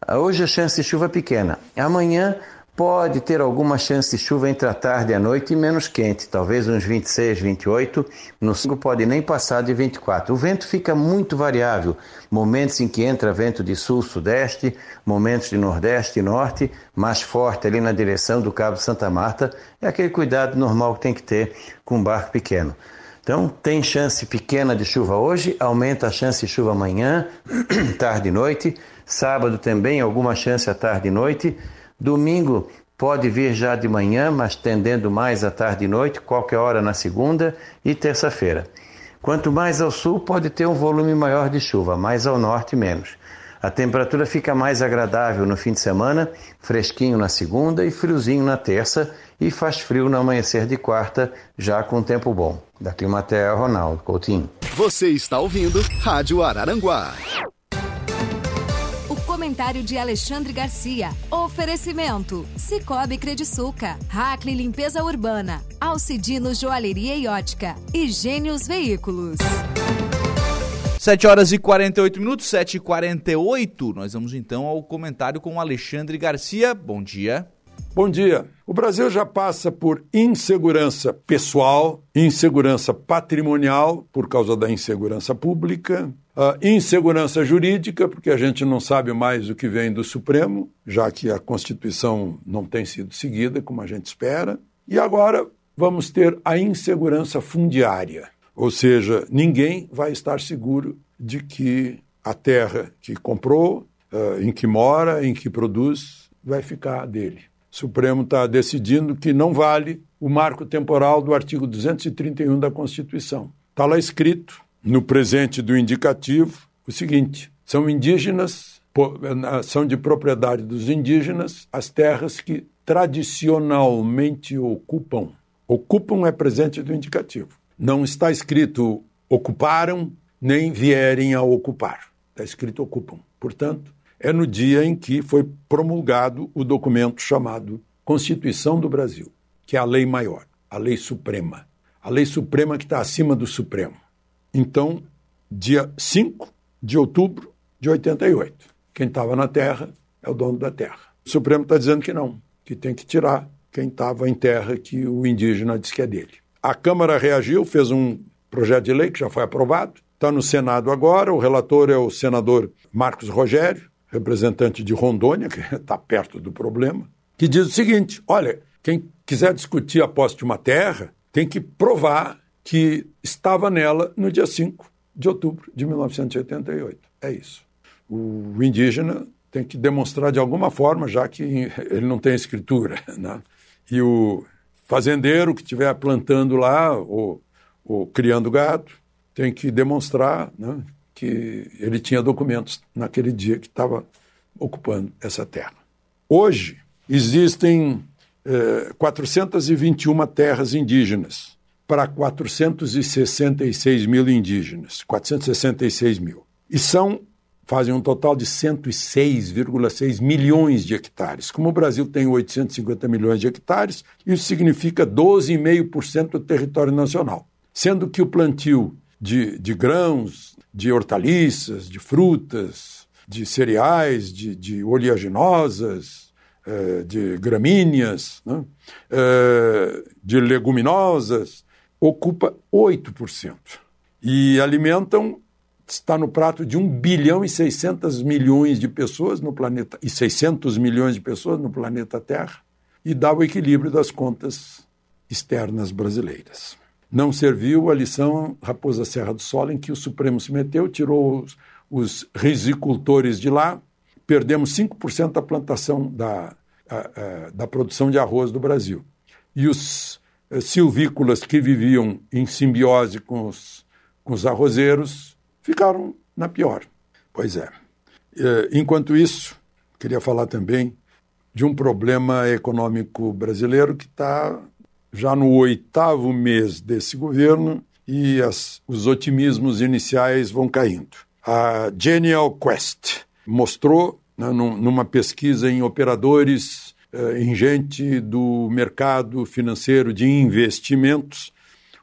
Hoje a chance de chuva é pequena. Amanhã Pode ter alguma chance de chuva entre a tarde e a noite e menos quente, talvez uns 26, 28. No sul pode nem passar de 24. O vento fica muito variável. Momentos em que entra vento de sul-sudeste, momentos de nordeste e norte, mais forte ali na direção do Cabo Santa Marta. É aquele cuidado normal que tem que ter com um barco pequeno. Então, tem chance pequena de chuva hoje, aumenta a chance de chuva amanhã, <clears throat> tarde e noite. Sábado também, alguma chance à tarde e noite. Domingo pode vir já de manhã, mas tendendo mais à tarde e noite, qualquer hora na segunda e terça-feira. Quanto mais ao sul, pode ter um volume maior de chuva, mais ao norte, menos. A temperatura fica mais agradável no fim de semana, fresquinho na segunda e friozinho na terça, e faz frio no amanhecer de quarta, já com tempo bom. Da Climatea, Ronaldo Coutinho. Você está ouvindo Rádio Araranguá comentário de Alexandre Garcia. Oferecimento: Cicobi Crediçuca, Hackley Limpeza Urbana, Alcidino Joalheria e Ótica e Gênios Veículos. 7 horas e 48 minutos, 7 e 48 Nós vamos então ao comentário com Alexandre Garcia. Bom dia. Bom dia. O Brasil já passa por insegurança pessoal, insegurança patrimonial por causa da insegurança pública, insegurança jurídica, porque a gente não sabe mais o que vem do Supremo, já que a Constituição não tem sido seguida como a gente espera. E agora vamos ter a insegurança fundiária, ou seja, ninguém vai estar seguro de que a terra que comprou, uh, em que mora, em que produz, vai ficar dele. O Supremo está decidindo que não vale o marco temporal do artigo 231 da Constituição. Está lá escrito no presente do indicativo o seguinte: são indígenas, são de propriedade dos indígenas as terras que tradicionalmente ocupam. Ocupam é presente do indicativo. Não está escrito ocuparam, nem vierem a ocupar. Está escrito ocupam. Portanto, é no dia em que foi promulgado o documento chamado Constituição do Brasil, que é a lei maior, a lei suprema. A lei suprema que está acima do Supremo. Então, dia 5 de outubro de 88. Quem estava na terra é o dono da terra. O Supremo está dizendo que não, que tem que tirar quem estava em terra que o indígena diz que é dele. A Câmara reagiu, fez um projeto de lei que já foi aprovado, está no Senado agora. O relator é o senador Marcos Rogério, representante de Rondônia, que está <laughs> perto do problema, que diz o seguinte: olha, quem quiser discutir a posse de uma terra tem que provar que estava nela no dia 5 de outubro de 1988. É isso. O indígena tem que demonstrar de alguma forma, já que ele não tem escritura. <laughs> Né? E o fazendeiro que estiver plantando lá ou, ou, criando gado tem que demonstrar né, que ele tinha documentos naquele dia que estava ocupando essa terra. Hoje existem eh, 421 terras indígenas para 466 mil indígenas, 466 mil. E são, fazem um total de 106,6 milhões de hectares. Como o Brasil tem 850 milhões de hectares, isso significa 12,5% do território nacional. Sendo que o plantio de, de grãos, de hortaliças, de frutas, de cereais, de, de oleaginosas, eh, de gramíneas, né? Eh, de leguminosas, ocupa 8%. E alimentam, está no prato de 1 bilhão e 600 milhões de pessoas no planeta, e 600 milhões de pessoas no planeta Terra, e dá o equilíbrio das contas externas brasileiras. Não serviu a lição Raposa Serra do Sol, em que o Supremo se meteu, tirou os, os risicultores de lá, perdemos 5% da plantação da, a, a, da produção de arroz do Brasil. E os silvícolas que viviam em simbiose com os, com os arrozeiros ficaram na pior. Pois é. Eh, enquanto isso, queria falar também de um problema econômico brasileiro que está já no oitavo mês desse governo e as, os otimismos iniciais vão caindo. A Genial Quest mostrou né, numa pesquisa em operadores, eh, em gente do mercado financeiro de investimentos,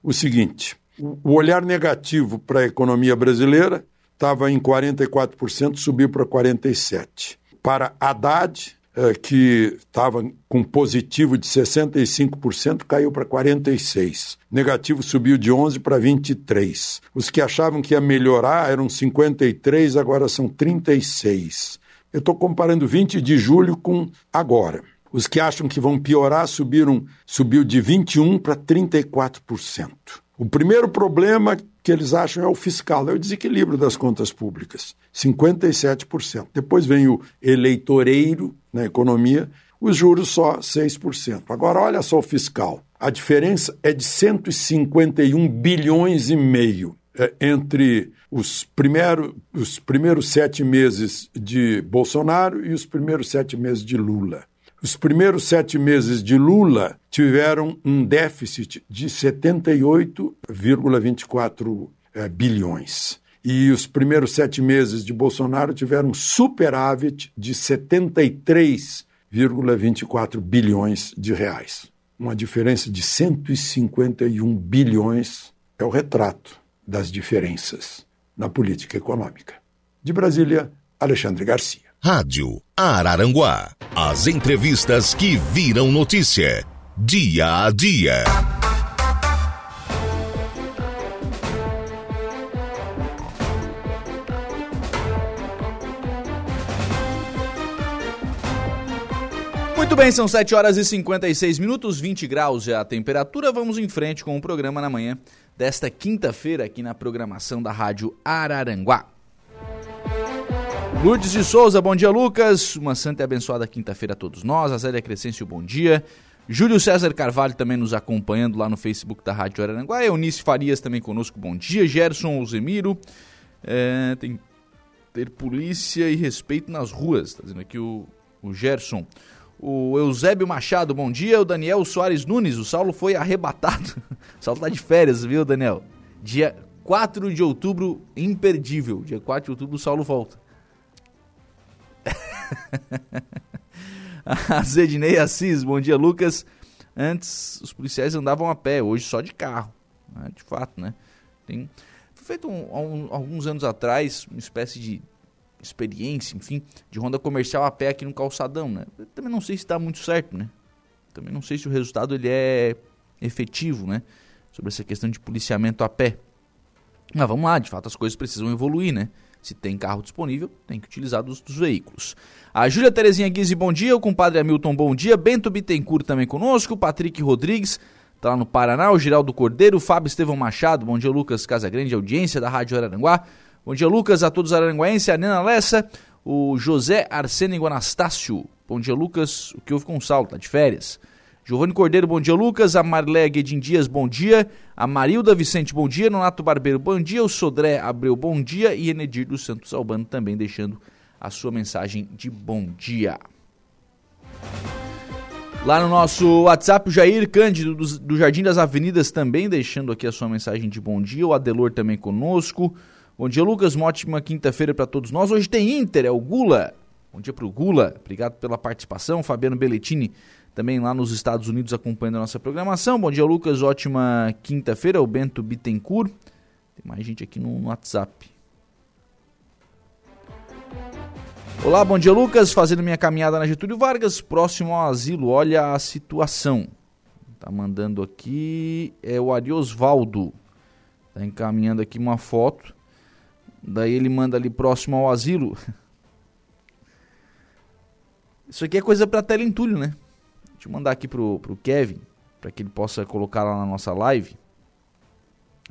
o seguinte: o olhar negativo para a economia brasileira estava em 44%, subiu para 47%. Para Haddad, eh, que estava com positivo de 65%, caiu para 46%. Negativo subiu de 11% para 23%. Os que achavam que ia melhorar eram 53%, agora são 36%. Eu estou comparando 20 de julho com agora. Os que acham que vão piorar subiram, subiu de 21% para 34%. O primeiro problema que eles acham é o fiscal, é o desequilíbrio das contas públicas, 57%. Depois vem o eleitoreiro na economia, os juros só 6%. Agora olha só o fiscal. A diferença é de 151 bilhões e meio é, entre os, primeiro, os primeiros sete meses de Bolsonaro e os primeiros sete meses de Lula. Os primeiros sete meses de Lula tiveram um déficit de 78,24 é, bilhões. E os primeiros sete meses de Bolsonaro tiveram superávit de 73,24 bilhões de reais. Uma diferença de 151 bilhões é o retrato das diferenças na política econômica. De Brasília, Alexandre Garcia. Rádio Araranguá. As entrevistas que viram notícia. Dia a dia. Muito bem, são 7 horas e 56 minutos, 20 graus é a temperatura. Vamos em frente com o programa na manhã desta quinta-feira aqui na programação da Rádio Araranguá. Lourdes de Souza, bom dia, Lucas. Uma santa e abençoada quinta-feira a todos nós. A Zélia Crescêncio, bom dia. Júlio César Carvalho também nos acompanhando lá no Facebook da Rádio Araranguá. Eunice Farias também conosco, bom dia. Gerson Ozemiro, é, tem ter polícia e respeito nas ruas, tá dizendo aqui o, o Gerson. O Eusébio Machado, bom dia. O Daniel Soares Nunes, o Saulo foi arrebatado. <laughs> O Saulo tá de férias, viu, Daniel? Dia 4 de outubro, imperdível. Dia 4 de outubro, o Saulo volta. <laughs> a Zedinei Assis, bom dia, Lucas. Antes os policiais andavam a pé, hoje só de carro. Né? De fato, né? Tem feito um, um, alguns anos atrás uma espécie de experiência, enfim, de ronda comercial a pé aqui no calçadão, né? Eu também não sei se está muito certo, né? Também não sei se o resultado ele é efetivo, né? Sobre essa questão de policiamento a pé. Mas vamos lá, de fato as coisas precisam evoluir, né? Se tem carro disponível, tem que utilizar dos, dos veículos. A Júlia Terezinha Guise, bom dia. O compadre Hamilton, bom dia. Bento Bittencourt também conosco. Patrick Rodrigues, tá lá no Paraná. O Giraldo Cordeiro. Fábio Estevão Machado, bom dia. Lucas Casagrande, audiência da Rádio Araranguá. Bom dia, Lucas, a todos aranguaenses. A Nena Lessa. O José Arsênigo Anastácio. Bom dia, Lucas. O que houve com o Saulo? Tá de férias. Giovanni Cordeiro, bom dia, Lucas. A Marlé Guedin Dias, bom dia. A Marilda Vicente, bom dia. Nonato Barbeiro, bom dia. O Sodré Abreu, bom dia. E Enedir dos Santos Albano também deixando a sua mensagem de bom dia. Lá no nosso WhatsApp, o Jair Cândido do, do Jardim das Avenidas também deixando aqui a sua mensagem de bom dia. O Adelor também conosco. Bom dia, Lucas. Uma ótima quinta-feira para todos nós. Hoje tem Inter, é o Gula. Bom dia para o Gula. Obrigado pela participação. Fabiano Belletini também lá nos Estados Unidos acompanhando a nossa programação. Bom dia, Lucas. Ótima quinta-feira. O Bento Bittencourt. Tem mais gente aqui no WhatsApp. Olá, bom dia, Lucas. Fazendo minha caminhada na Getúlio Vargas, próximo ao asilo. Olha a situação. Tá mandando aqui. É o Ariosvaldo. Tá encaminhando aqui uma foto. Daí ele manda ali próximo ao asilo. <laughs> Isso aqui é coisa para tela entulho, né? Deixa eu mandar aqui pro, pro Kevin, para que ele possa colocar lá na nossa live,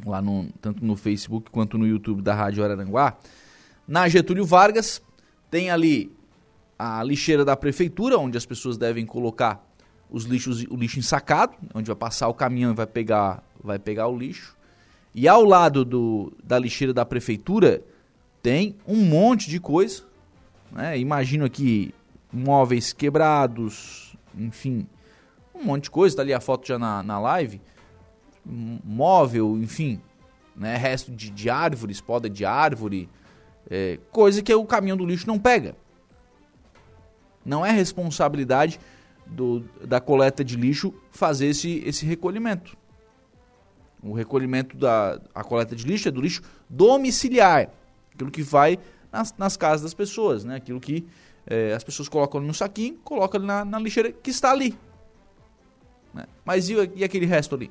lá no, tanto no Facebook quanto no YouTube da Rádio Araranguá. Na Getúlio Vargas, tem ali a lixeira da prefeitura, onde as pessoas devem colocar os lixos, o lixo ensacado, onde vai passar o caminhão e vai pegar, vai pegar o lixo. E ao lado do, da lixeira da prefeitura tem um monte de coisa. Né? Imagino aqui móveis quebrados, enfim, um monte de coisa, tá ali a foto já na, na live, móvel, enfim, né, resto de, de árvores, poda de árvore, é, coisa que o caminhão do lixo não pega. Não é responsabilidade do, da coleta de lixo fazer esse, esse recolhimento. O recolhimento da a coleta de lixo é do lixo domiciliar, aquilo que vai nas, nas casas das pessoas, né? aquilo que é, as pessoas colocam no saquinho, colocam na, na lixeira que está ali. Né? Mas e, e aquele resto ali?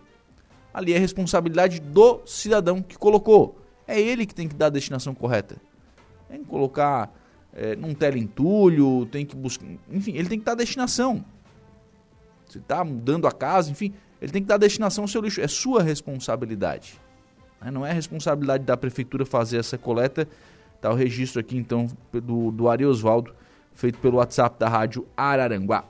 Ali é responsabilidade do cidadão que colocou. É ele que tem que dar a destinação correta. Tem que colocar é, num teleentulho, tem que buscar. Enfim, ele tem que dar a destinação. Se está mudando a casa, enfim, ele tem que dar a destinação ao seu lixo. É sua responsabilidade. Né? Não é responsabilidade da prefeitura fazer essa coleta. Está o registro aqui, então, do, do Ari Osvaldo, feito pelo WhatsApp da Rádio Araranguá.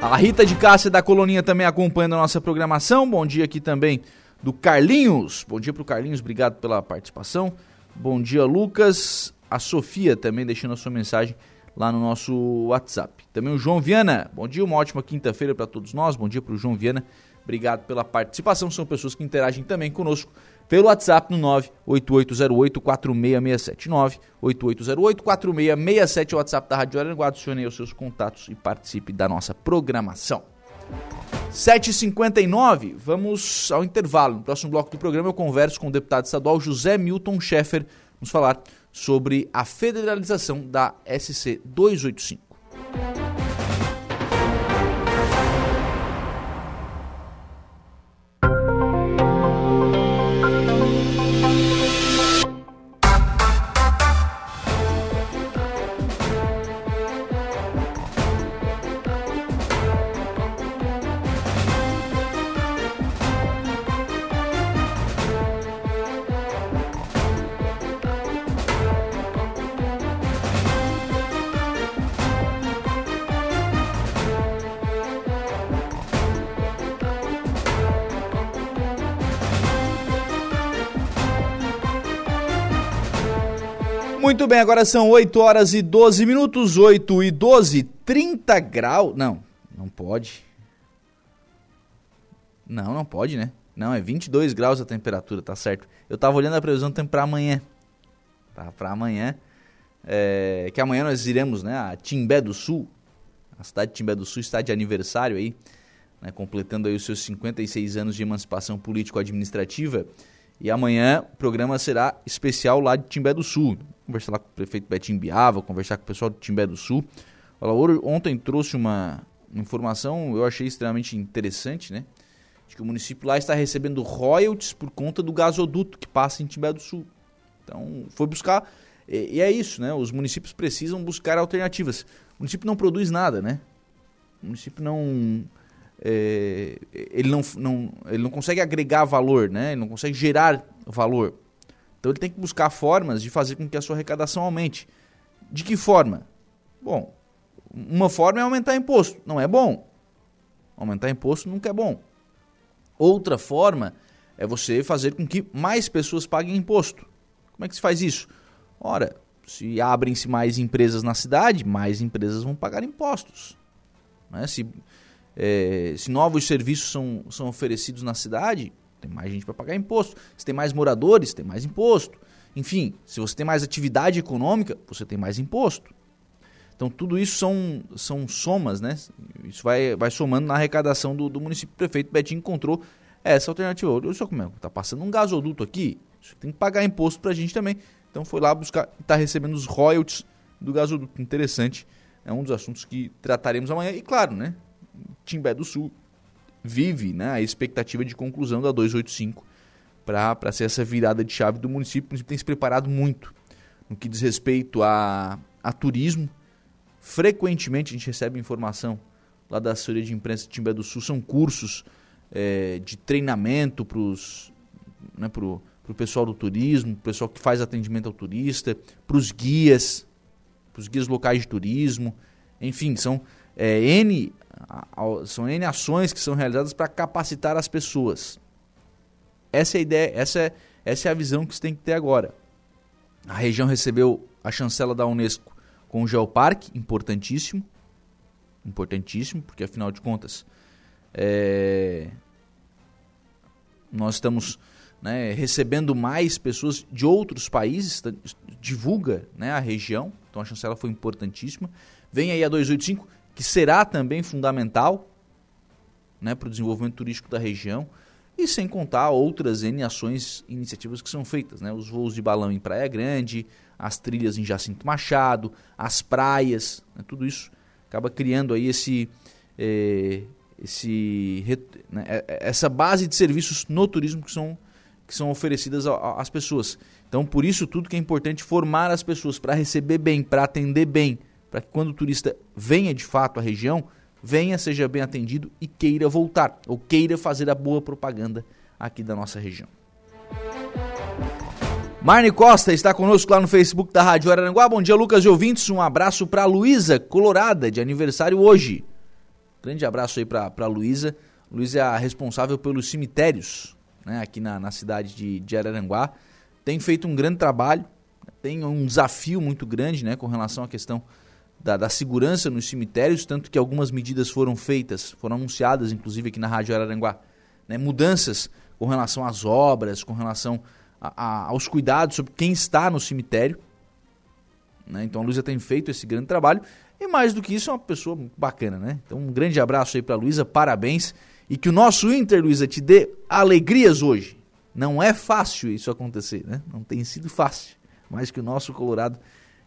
A Rita de Cássia da Coloninha também acompanhando a nossa programação. Bom dia aqui também do Carlinhos. Bom dia para o Carlinhos, obrigado pela participação. Bom dia, Lucas. A Sofia também deixando a sua mensagem lá no nosso WhatsApp. Também o João Viana. Bom dia, uma ótima quinta-feira para todos nós. Bom dia para o João Viana. Obrigado pela participação. São pessoas que interagem também conosco pelo WhatsApp no 98808-4667. 98808-4667 é o WhatsApp da Rádio Aranguá. Adicione aí os seus contatos e participe da nossa programação. 7h59, vamos ao intervalo. No próximo bloco do programa eu converso com o deputado estadual José Milton Schaeffer. Vamos falar sobre a federalização da SC 285. Bem, agora são 8 horas e 12 minutos, 8 e 12, 30 graus. Não, não pode. Não, não pode, né? Não, é 22 graus a temperatura, tá certo. Eu tava olhando a previsão do tempo pra amanhã. Tá, pra amanhã. É, que amanhã nós iremos, né, a Timbé do Sul. A cidade de Timbé do Sul está de aniversário aí, né, completando aí os seus 56 anos de emancipação político-administrativa. E amanhã o programa será especial lá de Timbé do Sul. Conversar lá com o prefeito Betim Biava, conversar com o pessoal de Timbé do Sul. Ontem trouxe uma informação, eu achei extremamente interessante, né? De que o município lá está recebendo royalties por conta do gasoduto que passa em Timbé do Sul. Então, foi buscar. E, é isso, né? Os municípios precisam buscar alternativas. O município não produz nada, né? O município não é, ele, não, não, ele não consegue agregar valor, né? ele não consegue gerar valor. Então ele tem que buscar formas de fazer com que a sua arrecadação aumente. De que forma? Bom, uma forma é aumentar imposto. Não é bom. Aumentar imposto nunca é bom. Outra forma é você fazer com que mais pessoas paguem imposto. Como é que se faz isso? Ora, se abrem-se mais empresas na cidade, mais empresas vão pagar impostos. Né? Se é, se novos serviços são, são oferecidos na cidade, tem mais gente para pagar imposto. Se tem mais moradores, tem mais imposto. Enfim, se você tem mais atividade econômica, você tem mais imposto. Então, tudo isso são, são somas, né? Isso vai, vai somando na arrecadação do, do município. O prefeito Betinho encontrou essa alternativa. Olha só como é, tá passando um gasoduto aqui, tem que pagar imposto para a gente também. Então, foi lá buscar e está recebendo os royalties do gasoduto. Interessante. É um dos assuntos que trataremos amanhã. E, claro, né? Timbé do Sul vive né, a expectativa de conclusão da 285 para ser essa virada de chave do município. O município tem se preparado muito no que diz respeito a, a turismo. Frequentemente a gente recebe informação lá da assessoria de imprensa de Timbé do Sul, são cursos é, de treinamento para né, pro, pro pessoal do turismo, pro pessoal que faz atendimento ao turista, para os guias, para os guias locais de turismo, enfim, são é, N são N ações que são realizadas para capacitar as pessoas. Essa é a ideia, essa é, essa é a visão que você tem que ter agora. A região recebeu a chancela da Unesco com o Geoparque, importantíssimo. Importantíssimo, porque afinal de contas é, nós estamos né, recebendo mais pessoas de outros países, divulga né, a região, então a chancela foi importantíssima Vem aí a 285, que será também fundamental né, para o desenvolvimento turístico da região. E sem contar outras N ações, iniciativas que são feitas, né? Os voos de balão em Praia Grande, as trilhas em Jacinto Machado, as praias, né? tudo isso acaba criando aí esse, é, esse, né? É, é, essa base de serviços no turismo que são, que são oferecidas às pessoas. Então, por isso tudo que é importante formar as pessoas para receber bem, para atender bem, para que quando o turista venha de fato à região, venha, seja bem atendido e queira voltar, ou queira fazer a boa propaganda aqui da nossa região. Marne Costa está conosco lá no Facebook da Rádio Araranguá. Bom dia, Lucas e ouvintes. Um abraço para Luísa Colorada, de aniversário hoje. Grande abraço aí para Luísa. Luísa é a responsável pelos cemitérios né, aqui na, na cidade de, de Araranguá. Tem feito um grande trabalho, tem um desafio muito grande né, com relação à questão da, da, segurança nos cemitérios, tanto que algumas medidas foram feitas, foram anunciadas, inclusive aqui na Rádio Araranguá, né, mudanças com relação às obras, com relação a, a, aos cuidados sobre quem está no cemitério. Né? Então a Luísa tem feito esse grande trabalho e mais do que isso é uma pessoa bacana, né? Então um grande abraço aí para Luísa, parabéns e que o nosso Inter, Luísa, te dê alegrias hoje. Não é fácil isso acontecer, né? Não tem sido fácil, mas que o nosso Colorado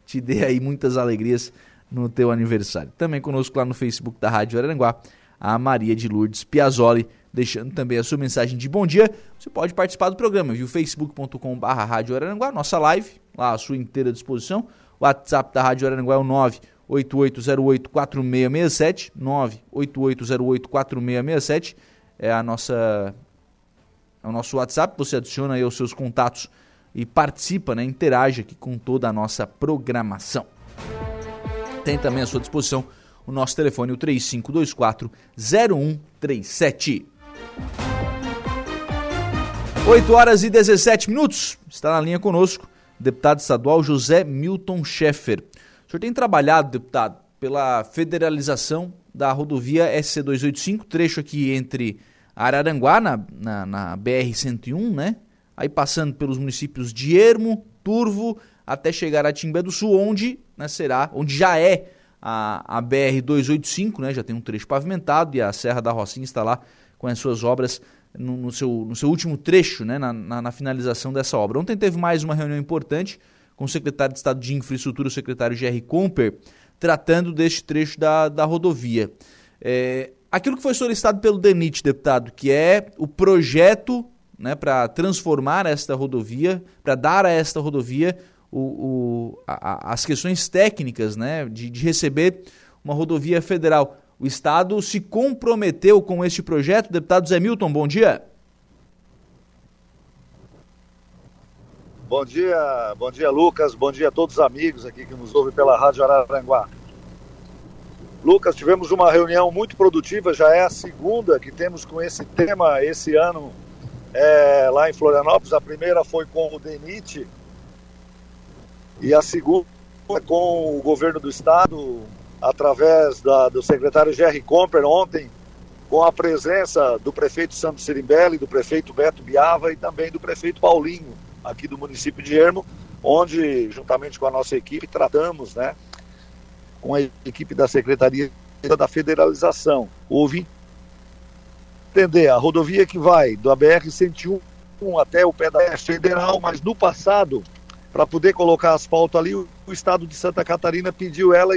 te dê aí muitas alegrias no teu aniversário. Também conosco lá no Facebook da Rádio Aranguá, a Maria de Lourdes Piazzoli, deixando também a sua mensagem de bom dia. Você pode participar do programa, viu? facebook.com.br Rádio Araranguá, nossa live, lá à sua inteira disposição. O WhatsApp da Rádio Araranguá é o 988084667, 988084667, é a nossa é o nosso WhatsApp, você adiciona aí os seus contatos e participa, né, interage aqui com toda a nossa programação tem também à sua disposição o nosso telefone, o 3524 0137. 8 horas e 17 minutos. Está na linha conosco o deputado estadual José Milton Schaeffer. O senhor tem trabalhado, deputado, pela federalização da rodovia SC285, trecho aqui entre Araranguá, na, na, na BR-101, né? Aí passando pelos municípios de Ermo, Turvo, até chegar a Timbé do Sul, onde né, será, onde já é a, a BR-285, né, já tem um trecho pavimentado e a Serra da Rocinha está lá com as suas obras no, no seu, no seu último trecho, né, na, na, na, finalização dessa obra. Ontem teve mais uma reunião importante com o secretário de Estado de Infraestrutura, o secretário Jerry Comper, tratando deste trecho da, da rodovia. É, aquilo que foi solicitado pelo DENIT, deputado, que é o projeto né, para transformar esta rodovia, para dar a esta rodovia o, o, a, as questões técnicas né, de, de receber uma rodovia federal. O Estado se comprometeu com este projeto. Deputado Zé Milton, bom dia. Bom dia, bom dia Lucas, bom dia a todos os amigos aqui que nos ouvem pela Rádio Araranguá. Lucas, tivemos uma reunião muito produtiva, já é a segunda que temos com esse tema esse ano é, lá em Florianópolis. A primeira foi com o DENIT, e a segunda com o governo do estado, através da, do secretário Jerry Comper ontem, com a presença do prefeito Santos Sirimbelli, do prefeito Beto Biava e também do prefeito Paulinho, aqui do município de Ermo, onde, juntamente com a nossa equipe, tratamos, né, com a equipe da Secretaria da Federalização. Houve entender a rodovia que vai do ABR-101 até o pé da Federal, mas no passado para poder colocar asfalto ali, o, estado de Santa Catarina pediu ela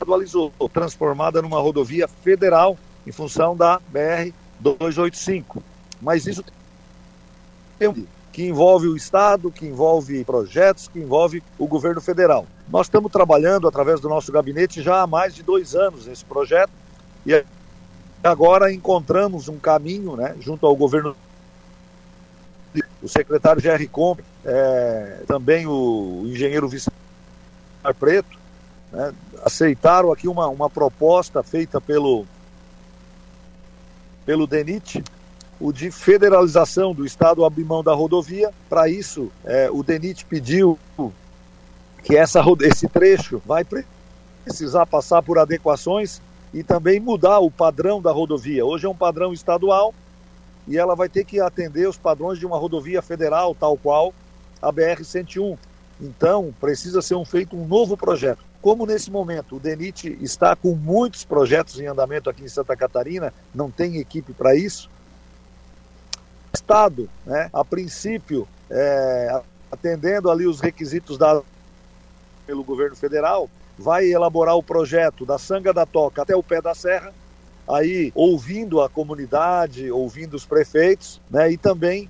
estadualizou, transformada numa rodovia federal em função da BR 285. Mas isso que envolve o Estado, que envolve projetos, que envolve o governo federal. Nós estamos trabalhando através do nosso gabinete já há mais de dois anos nesse projeto e agora encontramos um caminho, né, junto ao governo o secretário Jerry Comp, é, também o engenheiro Vicente Preto, né, aceitaram aqui uma, uma proposta feita pelo, pelo DENIT, o de federalização do Estado abrir mão da rodovia. Para isso, é, o DENIT pediu que essa, esse trecho vai precisar passar por adequações e também mudar o padrão da rodovia. Hoje é um padrão estadual, e ela vai ter que atender os padrões de uma rodovia federal, tal qual a BR-101. Então, precisa ser um, feito um novo projeto. como nesse momento o DENIT está com muitos projetos em andamento aqui em Santa Catarina, não tem equipe para isso, o Estado, né, a princípio, é, atendendo ali os requisitos dados pelo governo federal, vai elaborar o projeto da Sanga da Toca até o pé da serra, aí ouvindo a comunidade, ouvindo os prefeitos, né, e também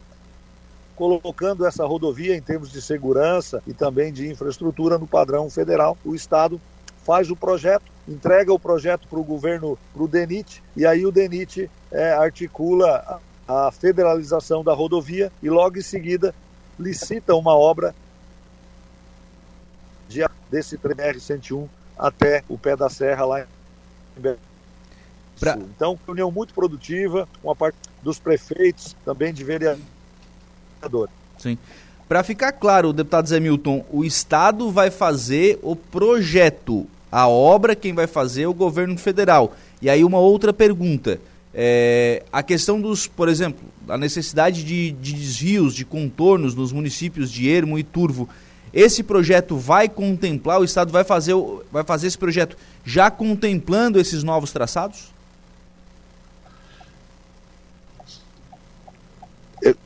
colocando essa rodovia em termos de segurança e também de infraestrutura no padrão federal. O Estado faz o projeto, entrega o projeto para o governo, para o DENIT, e aí o DENIT é, articula a, federalização da rodovia e logo em seguida licita uma obra de, desse BR-101 até o pé da serra lá em Pra... Então, reunião muito produtiva, uma parte dos prefeitos, também de vereadores Sim. Para ficar claro, deputado Zé Milton, o Estado vai fazer o projeto, a obra quem vai fazer é o governo federal. E aí uma outra pergunta, é, a questão dos, por exemplo, a necessidade de, de desvios, de contornos nos municípios de Ermo e Turvo, esse projeto vai contemplar, o Estado vai fazer, vai fazer esse projeto já contemplando esses novos traçados?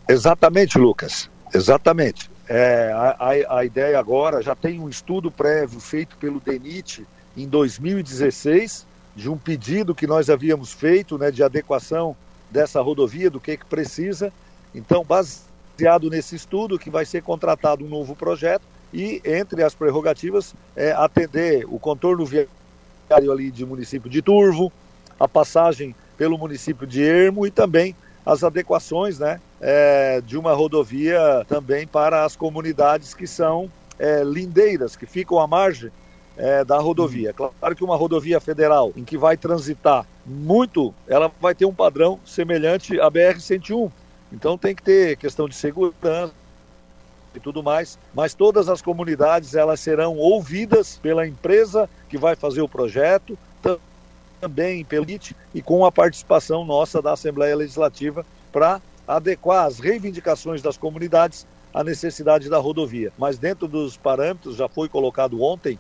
Exatamente, Lucas. Exatamente. É, a, a, ideia agora já tem um estudo prévio feito pelo DENIT em 2016, de um pedido que nós havíamos feito né, de adequação dessa rodovia, do que, que precisa. Então, baseado nesse estudo, que vai ser contratado um novo projeto e, entre as prerrogativas, é atender o contorno viário ali de município de Turvo, a passagem pelo município de Ermo e também as adequações né, é, de uma rodovia também para as comunidades que são é, lindeiras, que ficam à margem é, da rodovia. Claro que uma rodovia federal em que vai transitar muito, ela vai ter um padrão semelhante à BR-101. Então tem que ter questão de segurança e tudo mais, mas todas as comunidades elas serão ouvidas pela empresa que vai fazer o projeto, também pelo IT e com a participação nossa da Assembleia Legislativa para adequar as reivindicações das comunidades à necessidade da rodovia. Mas dentro dos parâmetros, já foi colocado ontem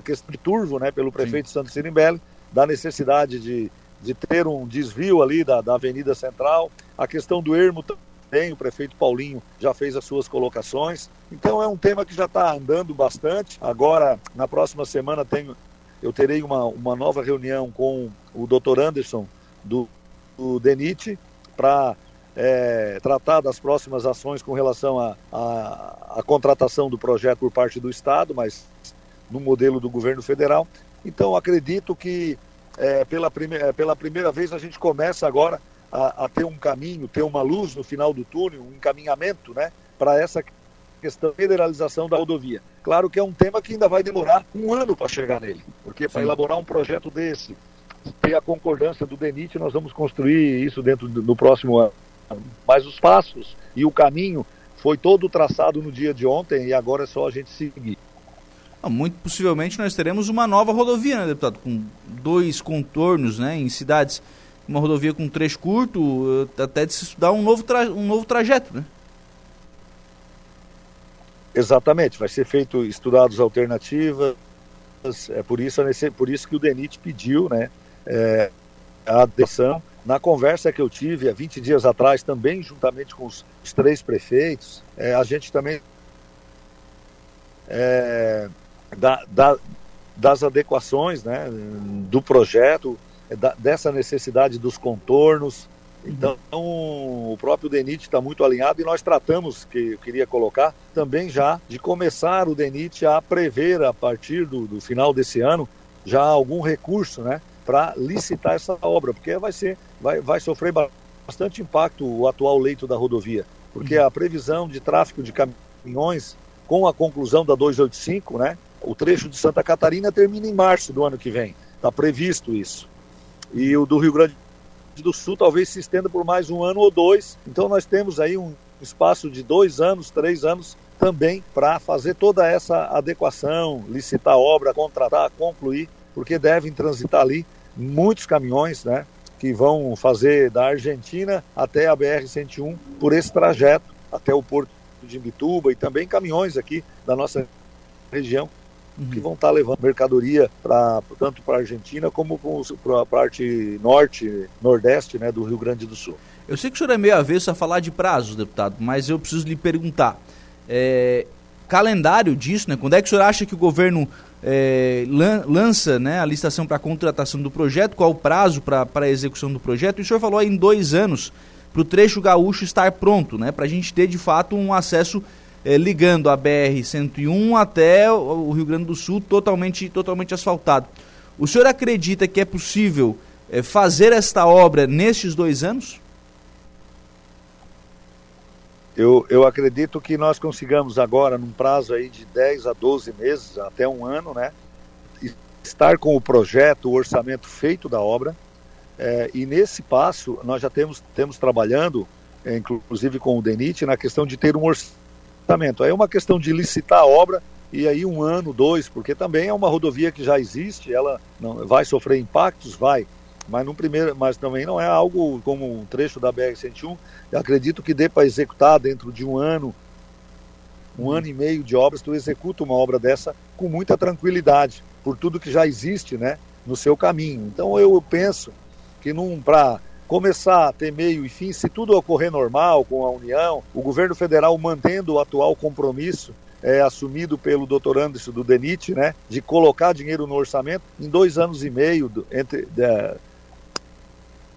a questão de turvo, né, pelo prefeito Sim. Santos Sirimbelli, da necessidade de, de ter um desvio ali da, da Avenida Central, a questão do ermo também, o prefeito Paulinho já fez as suas colocações. Então é um tema que já está andando bastante. Agora, na próxima semana, tenho, eu terei uma, uma nova reunião com o doutor Anderson do, do DENIT para é, tratar das próximas ações com relação à contratação do projeto por parte do Estado, mas no modelo do governo federal. Então, acredito que é, pela, prime é, pela primeira vez a gente começa agora a, a, ter um caminho, ter uma luz no final do túnel, um encaminhamento né, para essa questão de federalização da rodovia. Claro que é um tema que ainda vai demorar um ano para chegar nele, porque para elaborar um projeto desse, ter a concordância do DENIT, nós vamos construir isso dentro do, do próximo ano. Mas os passos e o caminho foi todo traçado no dia de ontem e agora é só a gente seguir. Ah, muito possivelmente nós teremos uma nova rodovia, né, deputado? Com dois contornos né, em cidades. Uma rodovia com trecho curto, eh, até de se estudar um novo, tra um novo trajeto, né? Exatamente, vai ser feito estudados alternativas, é por isso, por isso que o DENIT pediu né, é, a adesão. Na conversa que eu tive há 20 dias atrás, também juntamente com os, os três prefeitos, é, a gente também é, da, da, das adequações né, do projeto, é, da, dessa necessidade dos contornos, então, o próprio DENIT está muito alinhado e nós tratamos, que eu queria colocar, também já de começar o DENIT a prever, a partir do, do final desse ano, já algum recurso né, para licitar essa obra, porque vai, ser, vai, vai sofrer bastante impacto o atual leito da rodovia, porque a previsão de tráfego de caminhões, com a conclusão da 285, né, o trecho de Santa Catarina termina em março do ano que vem, está previsto isso. E o do Rio Grande do Sul talvez se estenda por mais um ano ou dois. Então nós temos aí um espaço de dois anos, três anos também para fazer toda essa adequação, licitar a obra, contratar, concluir, porque devem transitar ali muitos caminhões, né? Que vão fazer da Argentina até a BR-101 por esse trajeto até o porto de Imbituba e também caminhões aqui da nossa região uhum. que vão estar tá levando mercadoria para tanto para a Argentina como para a parte norte, nordeste né, do Rio Grande do Sul. Eu sei que o senhor é meio avesso a falar de prazos, deputado, mas eu preciso lhe perguntar. É, calendário disso, né? Quando é que o senhor acha que o governo é, lança né, a licitação para contratação do projeto? Qual o prazo para a execução do projeto? E o senhor falou em dois anos para o trecho gaúcho estar pronto, né? Para a gente ter de fato um acesso é, ligando a BR-101 até o Rio Grande do Sul totalmente, totalmente asfaltado. O senhor acredita que é possível é, fazer esta obra nestes dois anos? Eu, eu acredito que nós consigamos agora, num prazo aí de 10 a 12 meses, até um ano, né, estar com o projeto, o orçamento feito da obra. É, e nesse passo, nós já temos, temos trabalhando, é, inclusive com o DENIT, na questão de ter um orçamento. Aí é uma questão de licitar a obra e aí um ano, dois, porque também é uma rodovia que já existe, ela não vai sofrer impactos, vai, mas, no primeiro, mas também não é algo como um trecho da BR-101. Acredito que dê para executar dentro de um ano, um ano e meio de obras, tu executa uma obra dessa com muita tranquilidade, por tudo que já existe né, no seu caminho. Então eu penso que para começar a ter meio e fim, se tudo ocorrer normal com a União, o governo federal mantendo o atual compromisso é, assumido pelo doutor Anderson do DENIT, né, de colocar dinheiro no orçamento, em dois anos e meio, entre, de,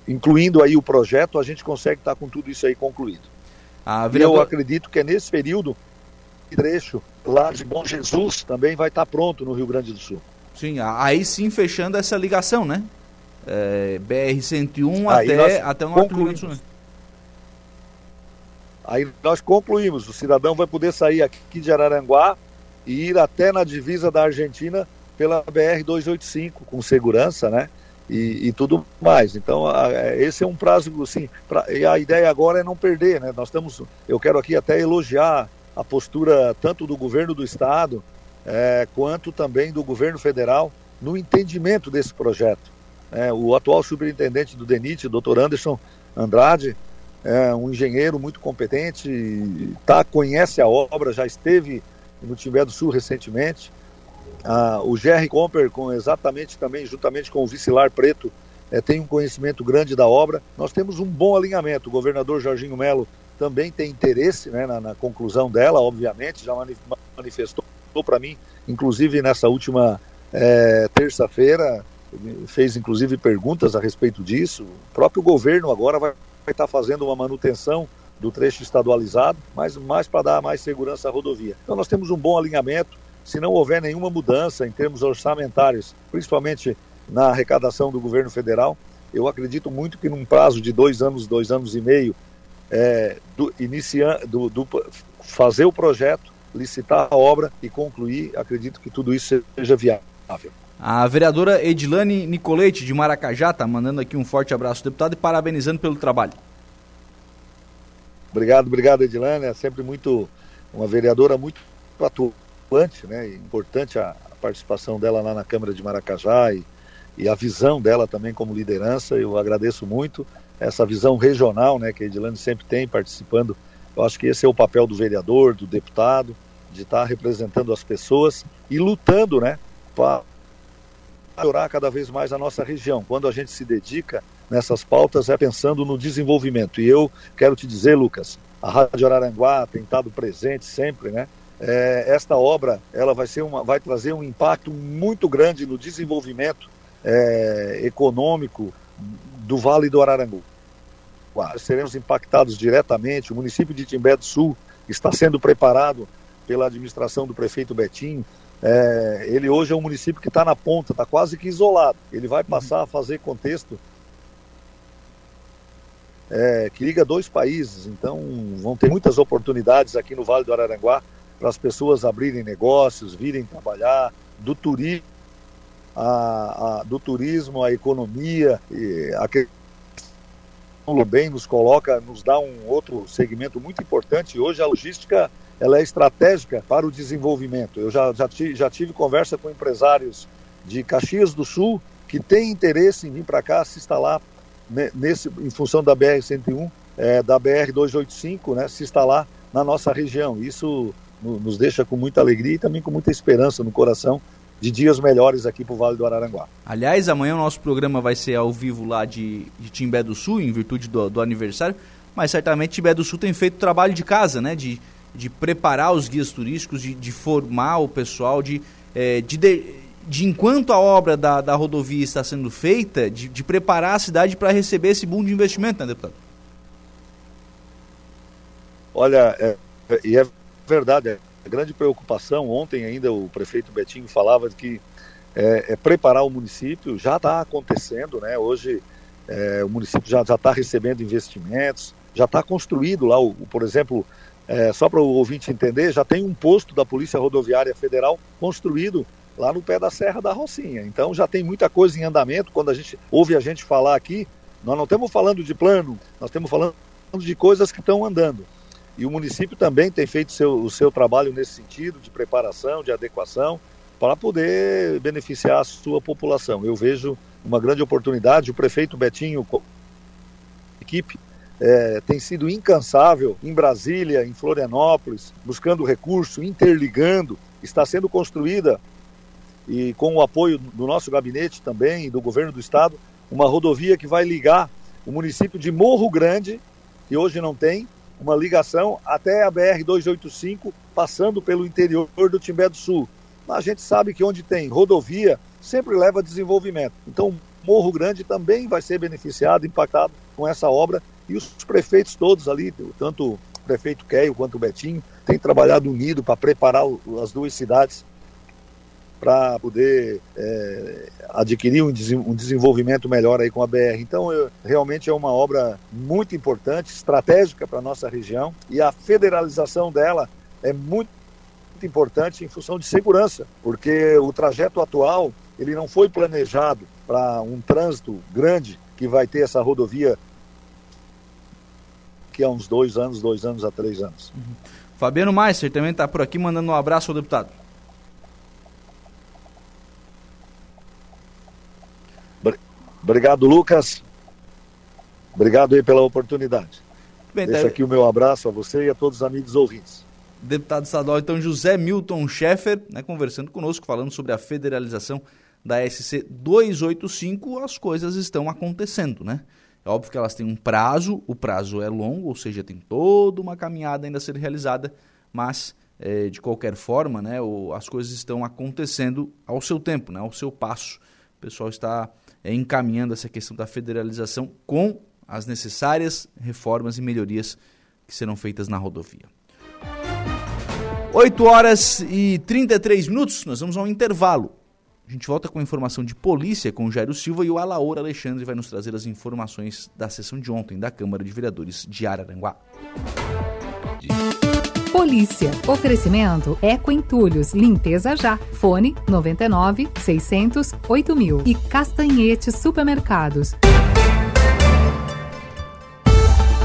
incluindo aí o projeto, a gente consegue estar com tudo isso aí concluído. Ah, vereador... Eu acredito que é nesse período trecho lá de Bom Jesus também vai estar pronto no Rio Grande do Sul. Sim, aí sim fechando essa ligação, né? É, BR-101 até, até o Rio Grande do Sul. Aí nós concluímos, o cidadão vai poder sair aqui de Araranguá e ir até na divisa da Argentina pela BR-285 com segurança, né? E, e, tudo mais. Então, a, esse é um prazo, assim, pra, e a ideia agora é não perder, né? Nós estamos, eu quero aqui até elogiar a postura tanto do governo do estado é, quanto também do governo federal no entendimento desse projeto. É, o atual superintendente do DENIT, doutor Anderson Andrade, é um engenheiro muito competente, tá, conhece a obra, já esteve no Timbé do Sul recentemente, ah, o Jerry Comper, com exatamente também, juntamente com o Vicilar Preto, é, tem um conhecimento grande da obra. Nós temos um bom alinhamento. O governador Jorginho Melo também tem interesse né, na, na, conclusão dela, obviamente, já manifestou para mim, inclusive nessa última é, terça-feira, fez inclusive perguntas a respeito disso. O próprio governo agora vai, vai estar fazendo uma manutenção do trecho estadualizado, mas mais para dar mais segurança à rodovia. Então nós temos um bom alinhamento se não houver nenhuma mudança em termos orçamentários, principalmente na arrecadação do governo federal, eu acredito muito que num prazo de dois anos, dois anos e meio, é, do, do, do, fazer o projeto, licitar a obra e concluir, acredito que tudo isso seja viável. A vereadora Edilane Nicolete, de Maracajá, está mandando aqui um forte abraço, deputado, e parabenizando pelo trabalho. Obrigado, obrigado, Edilane. É sempre muito uma vereadora muito atuante preocupante, né? Importante a, a participação dela lá na Câmara de Maracajá e, e a visão dela também como liderança. Eu agradeço muito essa visão regional, né? Que a Edilane sempre tem participando. Eu acho que esse é o papel do vereador, do deputado, de estar representando as pessoas e lutando, né? Para melhorar cada vez mais a nossa região. Quando a gente se dedica nessas pautas é pensando no desenvolvimento. E eu quero te dizer, Lucas, a Rádio Araranguá tem estado presente sempre, né? É, esta obra ela vai, ser uma, vai trazer um impacto muito grande no desenvolvimento é, econômico do Vale do Ararangu. Seremos impactados diretamente. O município de Timbé do Sul está sendo preparado pela administração do prefeito Betinho. É, ele hoje é um município que está na ponta, está quase que isolado. Ele vai passar a fazer contexto é, que liga dois países. Então, vão ter muitas oportunidades aqui no Vale do Araranguá para as pessoas abrirem negócios, virem trabalhar, do turismo, a, a, do turismo, economia, a questão bem nos coloca, nos dá um outro segmento muito importante. Hoje a logística ela é estratégica para o desenvolvimento. Eu já, já, tive, já tive conversa com empresários de Caxias do Sul que têm interesse em vir para cá se instalar nesse, em função da BR-101, é, da BR-285, né, se instalar na nossa região. Isso nos deixa com muita alegria e também com muita esperança no coração de dias melhores aqui para o Vale do Araranguá. Aliás, amanhã o nosso programa vai ser ao vivo lá de, de Timbé do Sul, em virtude do, do aniversário, mas certamente Timbé do Sul tem feito trabalho de casa, né? De, de preparar os guias turísticos, de, de formar o pessoal, de, é, de, de, de, enquanto a obra da, da rodovia está sendo feita, de, de preparar a cidade para receber esse boom de investimento, né, deputado? Olha, é, é, e é verdade, é a grande preocupação, ontem ainda o prefeito Betinho falava de que é, é preparar o município, já está acontecendo, né? Hoje é, o município já está recebendo investimentos, já está construído lá, o, por exemplo, é, só para o ouvinte entender, já tem um posto da Polícia Rodoviária Federal construído lá no pé da Serra da Rocinha. Então já tem muita coisa em andamento. Quando a gente ouve a gente falar aqui, nós não estamos falando de plano, nós estamos falando de coisas que estão andando. E o município também tem feito seu, o seu trabalho nesse sentido, de preparação, de adequação, para poder beneficiar a sua população. Eu vejo uma grande oportunidade. O prefeito Betinho, equipe, é, tem sido incansável em Brasília, em Florianópolis, buscando recurso, interligando. Está sendo construída, e com o apoio do nosso gabinete também, do governo do estado, uma rodovia que vai ligar o município de Morro Grande, que hoje não tem, uma ligação até a BR-285, passando pelo interior do Timbé do Sul. Mas a gente sabe que onde tem rodovia, sempre leva desenvolvimento. Então, Morro Grande também vai ser beneficiado, impactado com essa obra. E os prefeitos todos ali, tanto o prefeito Keio quanto o Betinho, têm trabalhado unido para preparar as duas cidades para poder é, adquirir um, desenvolvimento melhor aí com a BR. Então, eu, realmente é uma obra muito importante, estratégica para a nossa região e a federalização dela é muito importante em função de segurança, porque o trajeto atual ele não foi planejado para um trânsito grande que vai ter essa rodovia que há uns dois anos, dois anos a três anos. Uhum. Fabiano Meister também está por aqui mandando um abraço ao deputado. Obrigado, Lucas. Obrigado aí pela oportunidade. Bem, Deixo tá... aqui o meu abraço a você e a todos os amigos ouvintes. Deputado estadual, então, José Milton Schaeffer, né, conversando conosco, falando sobre a federalização da SC 285, as coisas estão acontecendo, né? É óbvio que elas têm um prazo, o prazo é longo, ou seja, tem toda uma caminhada ainda a ser realizada, mas é, de qualquer forma, né, o, as coisas estão acontecendo ao seu tempo, né, ao seu passo. O pessoal está é, encaminhando essa questão da federalização com as necessárias reformas e melhorias que serão feitas na rodovia. 8 horas e 33 minutos, nós vamos ao intervalo. A gente volta com a informação de polícia com o Jairo Silva e o Alaor Alexandre vai nos trazer as informações da sessão de ontem da Câmara de Vereadores de Araranguá. Polícia. Oferecimento Eco Entulhos. Limpeza já. Fone 99 600 8000. E Castanhete Supermercados.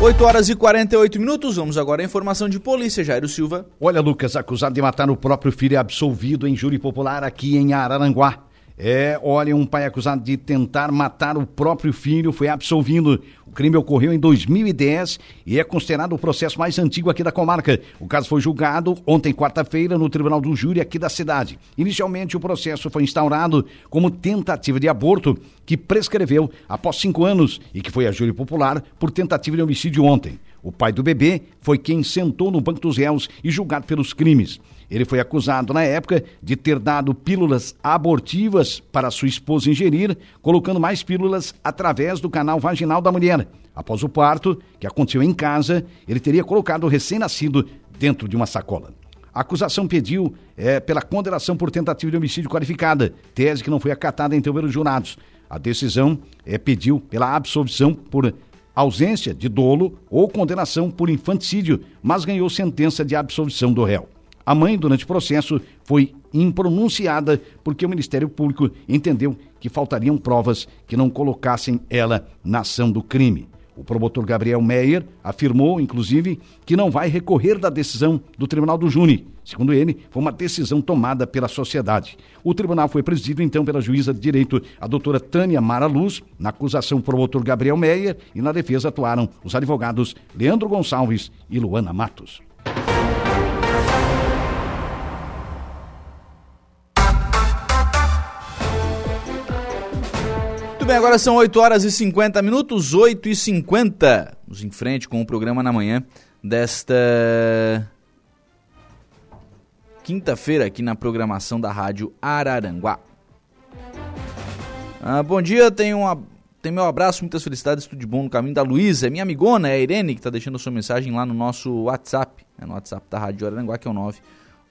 8 horas e 48 minutos. Vamos agora à informação de polícia, Jairo Silva. Olha, Lucas, acusado de matar o próprio filho é absolvido em júri popular aqui em Araranguá. É, olha, um pai acusado de tentar matar o próprio filho foi absolvido. O crime ocorreu em 2010 e é considerado o processo mais antigo aqui da comarca. O caso foi julgado ontem, quarta-feira, no Tribunal do Júri aqui da cidade. Inicialmente, o processo foi instaurado como tentativa de aborto, que prescreveu após cinco anos e que foi a júri popular por tentativa de homicídio ontem. O pai do bebê foi quem sentou no banco dos réus e julgado pelos crimes. Ele foi acusado, na época, de ter dado pílulas abortivas para sua esposa ingerir, colocando mais pílulas através do canal vaginal da mulher. Após o parto, que aconteceu em casa, ele teria colocado o recém-nascido dentro de uma sacola. A acusação pediu é, pela condenação por tentativa de homicídio qualificada, tese que não foi acatada então pelos jurados. A decisão é, pediu pela absolvição por ausência de dolo ou condenação por infanticídio, mas ganhou sentença de absolvição do réu. A mãe, durante o processo, foi impronunciada porque o Ministério Público entendeu que faltariam provas que não colocassem ela na ação do crime. O promotor Gabriel Meyer afirmou, inclusive, que não vai recorrer da decisão do Tribunal do Júni. Segundo ele, foi uma decisão tomada pela sociedade. O tribunal foi presidido, então, pela juíza de direito, a doutora Tânia Mara Luz. Na acusação, o promotor Gabriel Meyer e na defesa atuaram os advogados Leandro Gonçalves e Luana Matos. Bem, agora são 8 horas e 50 minutos, 8 e 50. Vamos em frente com o programa na manhã desta quinta-feira aqui na programação da Rádio Araranguá. Ah, bom dia, tenho, uma, tenho meu abraço, muitas felicidades, tudo de bom no caminho da Luísa, é minha amigona, é a Irene, que está deixando sua mensagem lá no nosso WhatsApp, é no WhatsApp da Rádio Araranguá, que é o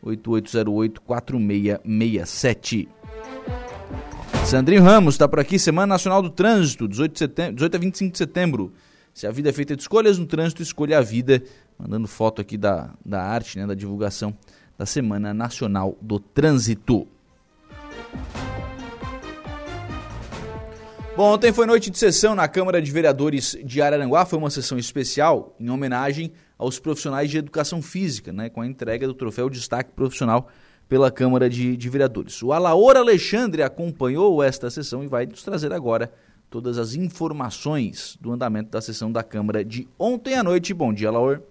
988084667. Sandrinho Ramos está por aqui, Semana Nacional do Trânsito, 18, de setembro, 18 a 25 de setembro. Se a vida é feita de escolhas no trânsito, escolha a vida. Mandando foto aqui da, da arte, né, da divulgação da Semana Nacional do Trânsito. Bom, ontem foi noite de sessão na Câmara de Vereadores de Araranguá. Foi uma sessão especial em homenagem aos profissionais de educação física, né, com a entrega do troféu Destaque Profissional pela Câmara de, de Vereadores. O Alaor Alexandre acompanhou esta sessão e vai nos trazer agora todas as informações do andamento da sessão da Câmara de ontem à noite. Bom dia, Alaor.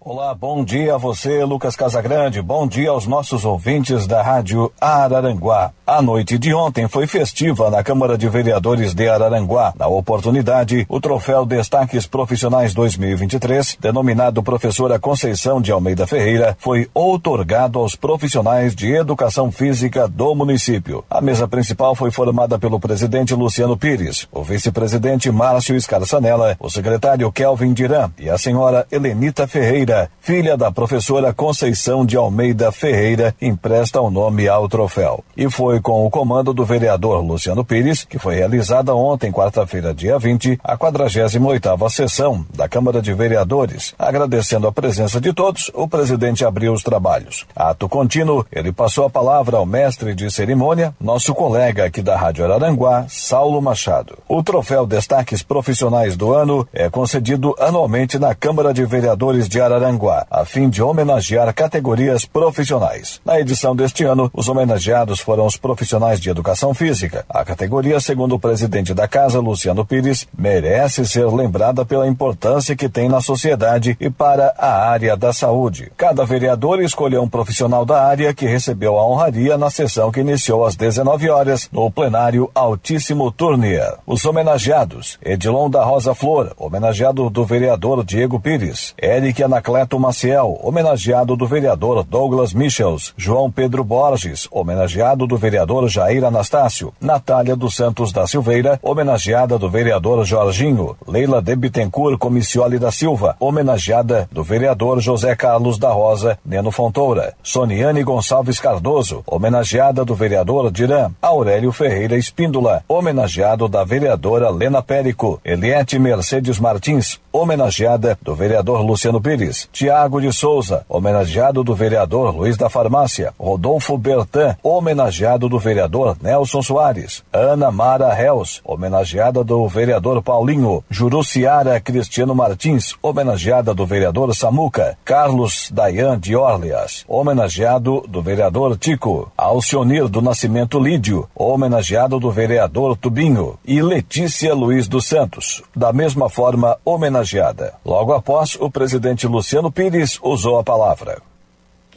Olá, bom dia a você, Lucas Casagrande. Bom dia aos nossos ouvintes da Rádio Araranguá. A noite de ontem foi festiva na Câmara de Vereadores de Araranguá. Na oportunidade, o troféu Destaques Profissionais 2023, denominado Professora Conceição de Almeida Ferreira, foi outorgado aos profissionais de educação física do município. A mesa principal foi formada pelo presidente Luciano Pires, o vice-presidente Márcio Scarsanella, o secretário Kelvin Diran e a senhora Helenita Ferreira filha da professora Conceição de Almeida Ferreira, empresta o nome ao troféu. E foi com o comando do vereador Luciano Pires que foi realizada ontem, quarta-feira, dia 20, a 48ª sessão da Câmara de Vereadores. Agradecendo a presença de todos, o presidente abriu os trabalhos. Ato contínuo, ele passou a palavra ao mestre de cerimônia, nosso colega aqui da Rádio Araranguá, Saulo Machado. O troféu Destaques Profissionais do Ano é concedido anualmente na Câmara de Vereadores de Araranguá Araranguá, a fim de homenagear categorias profissionais. Na edição deste ano, os homenageados foram os profissionais de educação física. A categoria, segundo o presidente da casa, Luciano Pires, merece ser lembrada pela importância que tem na sociedade e para a área da saúde. Cada vereador escolheu um profissional da área que recebeu a honraria na sessão que iniciou às 19 horas no plenário Altíssimo Turnier. Os homenageados: Edilon da Rosa Flor, homenageado do vereador Diego Pires, Eric Anacleto Anacleto Maciel, homenageado do vereador Douglas Michels, João Pedro Borges, homenageado do vereador Jair Anastácio, Natália dos Santos da Silveira, homenageada do vereador Jorginho, Leila de Bittencourt Comissioli da Silva, homenageada do vereador José Carlos da Rosa, Neno Fontoura, Soniane Gonçalves Cardoso, homenageada do vereador Dirã, Aurélio Ferreira Espíndola, homenageado da vereadora Lena Périco, Eliette Mercedes Martins, homenageada do vereador Luciano Pires, Tiago de Souza, homenageado do vereador Luiz da Farmácia, Rodolfo Bertan, homenageado do vereador Nelson Soares, Ana Mara Reus, homenageada do vereador Paulinho, Juruciara Cristiano Martins, homenageada do vereador Samuca, Carlos Dayan de Orleas, homenageado do vereador Tico, Alcionir do Nascimento Lídio, homenageado do vereador Tubinho e Letícia Luiz dos Santos, da mesma forma homenageada. Logo após, o presidente Luciano Luciano Pires usou a palavra.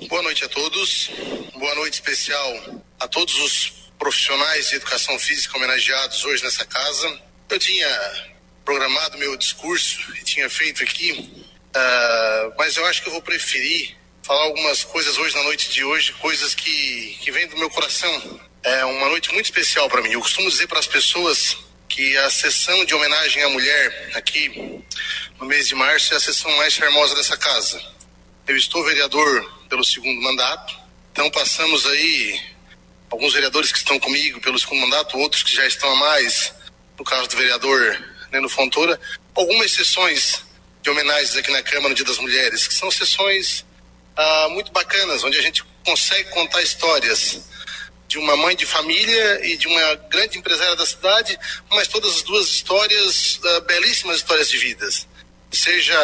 Boa noite a todos. Boa noite especial a todos os profissionais de educação física homenageados hoje nessa casa. Eu tinha programado meu discurso e tinha feito aqui, uh, mas eu acho que eu vou preferir falar algumas coisas hoje na noite de hoje, coisas que, que vêm do meu coração. É uma noite muito especial para mim. Eu costumo dizer para as pessoas que a sessão de homenagem à mulher aqui no mês de março é a sessão mais charmosa dessa casa. Eu estou vereador pelo segundo mandato, então passamos aí alguns vereadores que estão comigo pelo segundo mandato, outros que já estão a mais, no caso do vereador Neno Fontoura, algumas sessões de homenagens aqui na Câmara no Dia das Mulheres, que são sessões ah, muito bacanas, onde a gente consegue contar histórias de uma mãe de família e de uma grande empresária da cidade, mas todas as duas histórias, uh, belíssimas histórias de vidas seja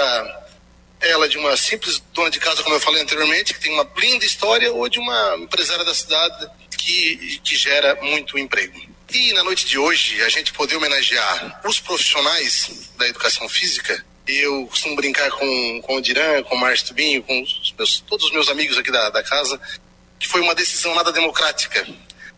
ela de uma simples dona de casa, como eu falei anteriormente, que tem uma linda história, ou de uma empresária da cidade que, que gera muito emprego. E na noite de hoje, a gente poder homenagear os profissionais da educação física, eu costumo brincar com, com o Diran, com o Márcio Tubinho, com os meus, todos os meus amigos aqui da, da casa, que foi uma decisão nada democrática.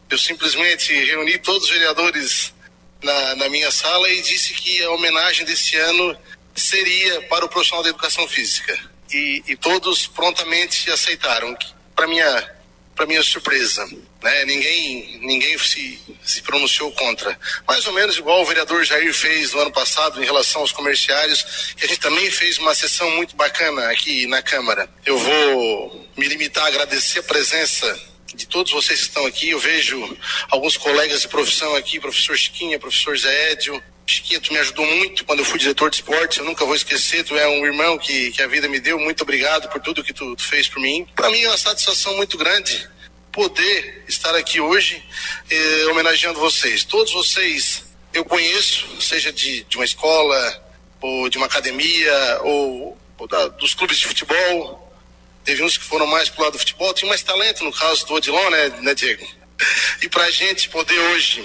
Eu simplesmente reuni todos os vereadores na, na minha sala e disse que a homenagem desse ano seria para o profissional da educação física. E, e todos prontamente aceitaram, para minha, para minha surpresa. Né? Ninguém, ninguém se, se pronunciou contra. Mais ou menos igual o vereador Jair fez no ano passado em relação aos comerciários, que a gente também fez uma sessão muito bacana aqui na Câmara. Eu vou me limitar a agradecer a presença de todos vocês que estão aqui. Eu vejo alguns colegas de profissão aqui, professor Chiquinha, professor Zé Edio. Chiquinha, tu me ajudou muito quando eu fui diretor de esportes, eu nunca vou esquecer, tu é um irmão que, que a vida me deu, muito obrigado por tudo que tu, tu fez por mim. Para mim é uma satisfação muito grande poder estar aqui hoje eh, homenageando vocês. Todos vocês eu conheço, seja de, de uma escola, ou de uma academia, ou, ou da, dos clubes de futebol, Teve uns que foram mais pro lado do futebol, tinha mais talento no caso do Odilon, né, né Diego? E para a gente poder hoje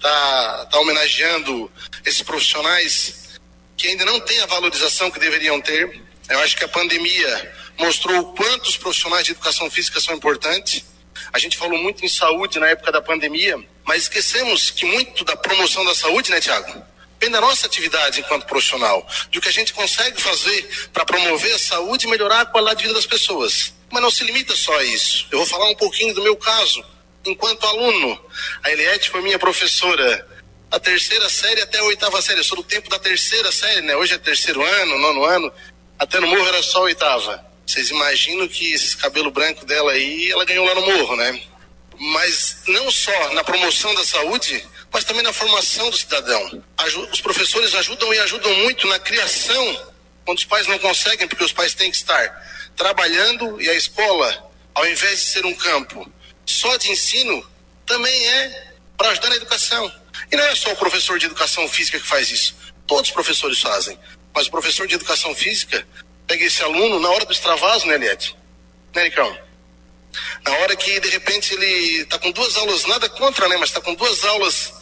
tá, tá homenageando esses profissionais que ainda não têm a valorização que deveriam ter, eu acho que a pandemia mostrou o quanto os profissionais de educação física são importantes. A gente falou muito em saúde na época da pandemia, mas esquecemos que muito da promoção da saúde, né, Tiago? depende da nossa atividade enquanto profissional, do que a gente consegue fazer para promover a saúde e melhorar a qualidade de vida das pessoas. Mas não se limita só a isso. Eu vou falar um pouquinho do meu caso. Enquanto aluno, a Eliette foi minha professora a terceira série até a oitava série. Eu sou do tempo da terceira série, né? Hoje é terceiro ano, nono ano. Até no morro era só a oitava. Vocês imaginam que esse cabelo branco dela aí, ela ganhou lá no morro, né? Mas não só na promoção da saúde, mas também na formação do cidadão. Os professores ajudam e ajudam muito na criação, quando os pais não conseguem, porque os pais têm que estar trabalhando e a escola, ao invés de ser um campo só de ensino, também é para ajudar na educação. E não é só o professor de educação física que faz isso. Todos os professores fazem. Mas o professor de educação física pega esse aluno na hora do extravaso, né, Eliette? Né, Nicão? Na hora que, de repente, ele está com duas aulas, nada contra, né? Mas está com duas aulas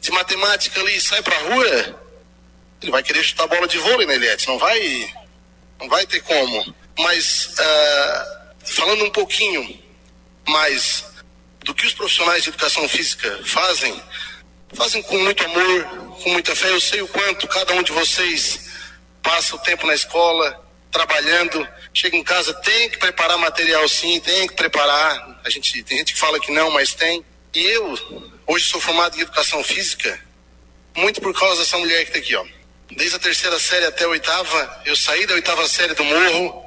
de matemática ali e sai pra rua, ele vai querer chutar bola de vôlei, né, Eliette? Não vai, não vai ter como. Mas, uh, falando um pouquinho mais do que os profissionais de educação física fazem, fazem com muito amor, com muita fé. Eu sei o quanto cada um de vocês passa o tempo na escola, trabalhando, chega em casa, tem que preparar material sim, tem que preparar. A gente, tem gente que fala que não, mas tem. E eu, Hoje sou formado em educação física, muito por causa dessa mulher que está aqui, ó. Desde a terceira série até a oitava, eu saí da oitava série do morro,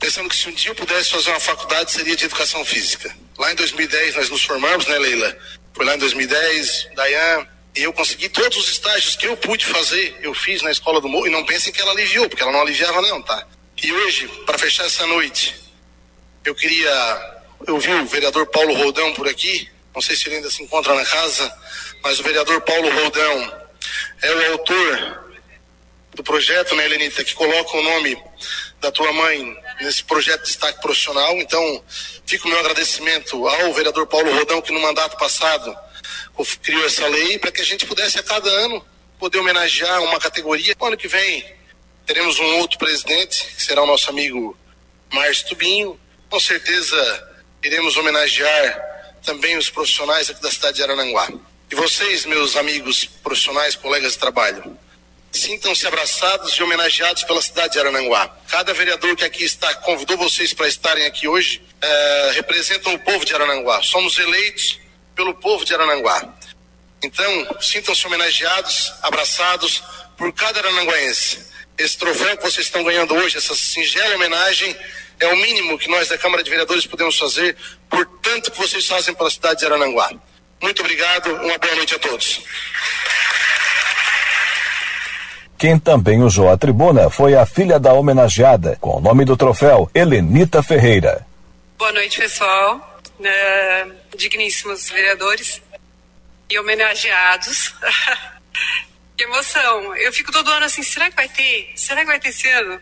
pensando que se um dia eu pudesse fazer uma faculdade seria de educação física. Lá em 2010 nós nos formamos, né, Leila? Foi lá em 2010, Dayan, e eu consegui todos os estágios que eu pude fazer, eu fiz na escola do morro, e não pensem que ela aliviou, porque ela não aliviava não, tá? E hoje, para fechar essa noite, eu queria, eu vi o vereador Paulo Roldão por aqui, não sei se ele ainda se encontra na casa, mas o vereador Paulo Roldão é o autor do projeto, né, Helenita, que coloca o nome da tua mãe nesse projeto de destaque profissional. Então, fica o meu agradecimento ao vereador Paulo Rodão, que no mandato passado criou essa lei, para que a gente pudesse a cada ano poder homenagear uma categoria. No ano que vem teremos um outro presidente, que será o nosso amigo Márcio Tubinho. Com certeza iremos homenagear também os profissionais aqui da cidade de Arananguá. E vocês, meus amigos profissionais, colegas de trabalho, sintam-se abraçados e homenageados pela cidade de Arananguá. Cada vereador que aqui está convidou vocês para estarem aqui hoje, é, representam o povo de Arananguá. Somos eleitos pelo povo de Arananguá. Então, sintam-se homenageados, abraçados por cada arananguaense. Esse troféu que vocês estão ganhando hoje, essa singela homenagem, é o mínimo que nós da Câmara de Vereadores podemos fazer por tanto que vocês fazem pela cidade de Arananguá. Muito obrigado, uma boa noite a todos. Quem também usou a tribuna foi a filha da homenageada, com o nome do troféu, Helenita Ferreira. Boa noite, pessoal, uh, digníssimos vereadores e homenageados. <laughs> que emoção! Eu fico todo ano assim, será que vai ter? Será que vai ter esse ano?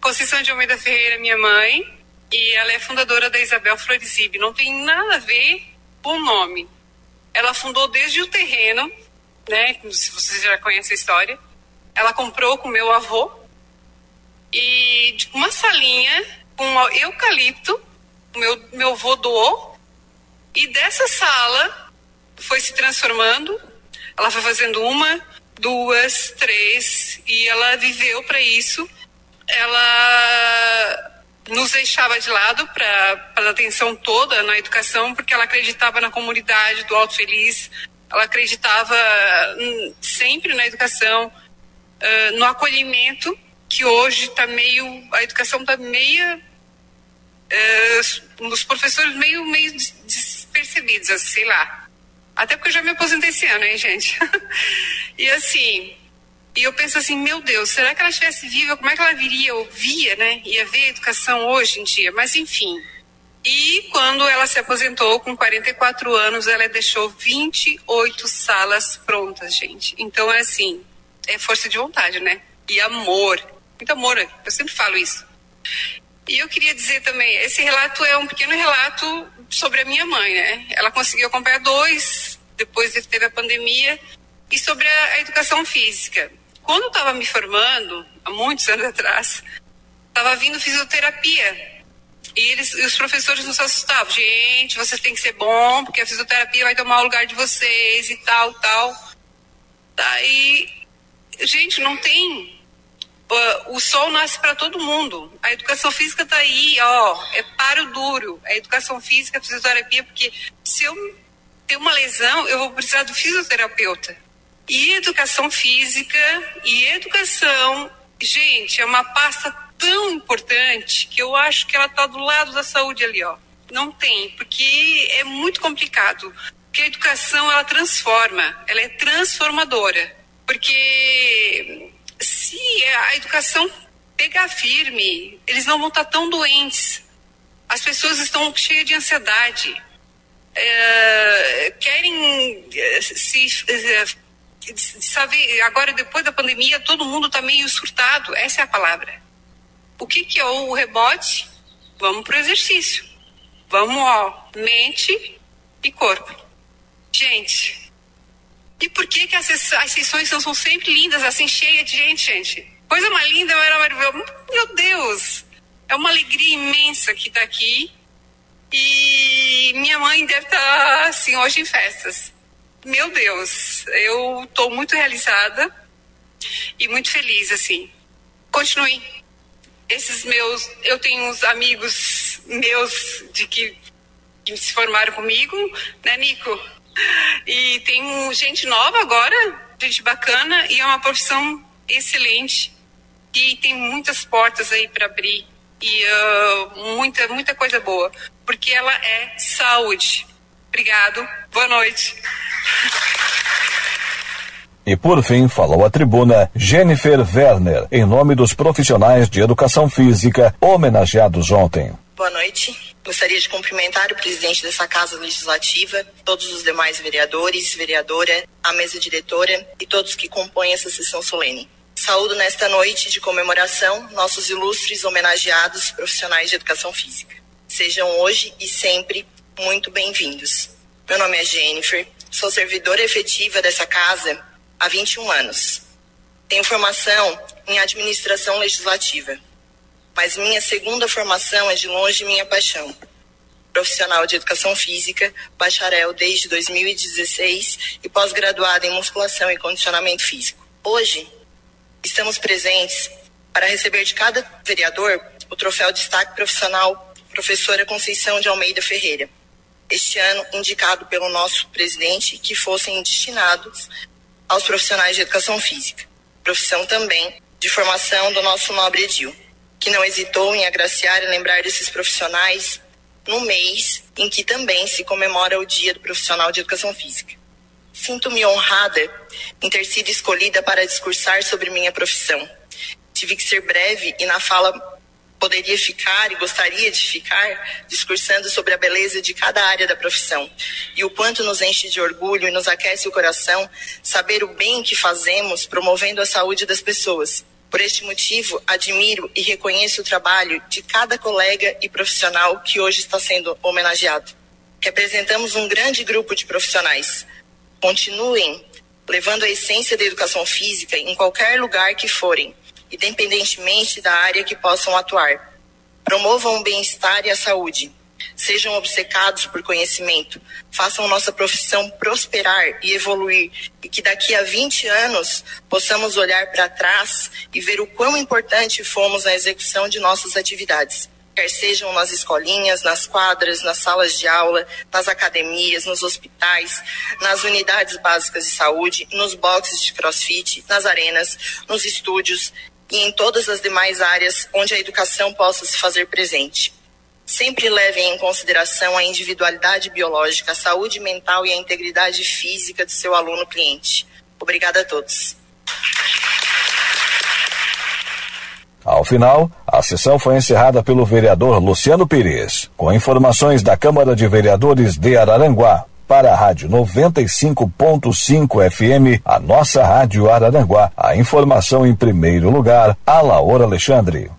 Conceição de Almeida Ferreira, minha mãe, e ela é fundadora da Isabel Florizib. Não tem nada a ver com o nome. Ela fundou desde o terreno, né? Se vocês já conhecem a história. Ela comprou com meu avô e uma salinha com eucalipto. Meu meu avô doou e dessa sala foi se transformando Ela foi fazendo uma, duas, três, e ela viveu para isso. Ela nos deixava de lado para a atenção toda na educação, porque ela acreditava na comunidade do Alto Feliz, ela acreditava hum, sempre na educação, uh, no acolhimento, que hoje está meio, a educação está meia, uh, os professores meio, meio despercebidos, assim, sei lá. Até porque eu já me aposentei esse ano, hein, gente? <laughs> e assim, e eu penso assim, meu Deus, será que ela estivesse viva? Como é que ela viria ou via, né? Ia ver a educação hoje em dia? Mas enfim. E quando ela se aposentou com 44 anos, ela deixou 28 salas prontas, gente. Então é assim, é força de vontade, né? E amor. Muito amor, eu sempre falo isso. E eu queria dizer também, esse relato é um pequeno relato sobre a minha mãe, né? Ela conseguiu acompanhar dois, depois teve a pandemia, e sobre a educação física. Quando eu estava me formando, há muitos <laughs> anos atrás, estava vindo fisioterapia. E, eles, e os professores nos assustavam. Gente, vocês têm que ser bom, porque a fisioterapia vai tomar o lugar de vocês e tal, tal. Daí, gente, não tem. Uh, o sol nasce para todo mundo. A educação física está aí, ó, é paro duro. A educação física, a fisioterapia, porque se eu ter uma lesão, eu vou precisar do fisioterapeuta. E educação física e educação, gente, é uma pasta tão importante que eu acho que ela está do lado da saúde ali, ó. Não tem, porque é muito complicado. Porque a educação ela transforma, ela é transformadora. Porque se a educação pegar firme, eles não vão estar tão doentes. As pessoas estão cheias de ansiedade. É, querem é, se é, sabe, agora depois da pandemia todo mundo está meio surtado, essa é a palavra. O que, que é o rebote? Vamos para o exercício. Vamos, ó, mente e corpo. Gente, e por que, que as, as sessões são, sempre lindas, assim, cheias de gente, gente? Coisa mais linda, era maravilhosa. Meu Deus! É uma alegria imensa que está aqui. E minha mãe deve estar, tá, assim, hoje em festas meu Deus, eu estou muito realizada e muito feliz, assim. Continue. Esses meus, eu tenho uns amigos meus de que, que se formaram comigo, né, Nico? E tem gente nova agora, gente bacana, e é uma profissão excelente. E tem muitas portas aí para abrir e uh, muita, muita coisa boa, porque ela é saúde. Obrigado, boa noite. E por fim, falou a tribuna Jennifer Werner, em nome dos profissionais de educação física homenageados ontem. Boa noite. Gostaria de cumprimentar o presidente dessa Casa Legislativa, todos os demais vereadores, vereadora, a mesa diretora e todos que compõem essa sessão solene. Saúdo nesta noite de comemoração nossos ilustres homenageados profissionais de educação física. Sejam hoje e sempre muito bem-vindos. Meu nome é Jennifer, Sou servidora efetiva dessa casa há 21 anos. Tenho formação em administração legislativa, mas minha segunda formação é de longe minha paixão. Profissional de educação física, bacharel desde 2016 e pós-graduada em musculação e condicionamento físico. Hoje, estamos presentes para receber de cada vereador o troféu Destaque Profissional Professora Conceição de Almeida Ferreira este ano indicado pelo nosso presidente que fossem destinados aos profissionais de educação física, profissão também de formação do nosso nobre Edil, que não hesitou em agraciar e lembrar desses profissionais no mês em que também se comemora o Dia do Profissional de Educação Física. Sinto-me honrada em ter sido escolhida para discursar sobre minha profissão. Tive que ser breve e na fala poderia ficar e gostaria de ficar discursando sobre a beleza de cada área da profissão e o quanto nos enche de orgulho e nos aquece o coração saber o bem que fazemos promovendo a saúde das pessoas. Por este motivo, admiro e reconheço o trabalho de cada colega e profissional que hoje está sendo homenageado. Representamos um grande grupo de profissionais. Continuem levando a essência da educação física em qualquer lugar que forem independentemente da área que possam atuar. Promovam o bem-estar e a saúde. Sejam obcecados por conhecimento, façam nossa profissão prosperar e evoluir, e que daqui a 20 anos possamos olhar para trás e ver o quão importante fomos na execução de nossas atividades quer sejam nas escolinhas, nas quadras, nas salas de aula, nas academias, nos hospitais, nas unidades básicas de saúde, nos boxes de crossfit, nas arenas, nos estúdios e em todas as demais áreas onde a educação possa se fazer presente. Sempre levem em consideração a individualidade biológica, a saúde mental e a integridade física do seu aluno cliente. Obrigada a todos. Ao final, a sessão foi encerrada pelo vereador Luciano Pires, com informações da Câmara de Vereadores de Araranguá. Para a Rádio 95.5 FM, a nossa Rádio Araranguá. A informação em primeiro lugar, a Laura Alexandre.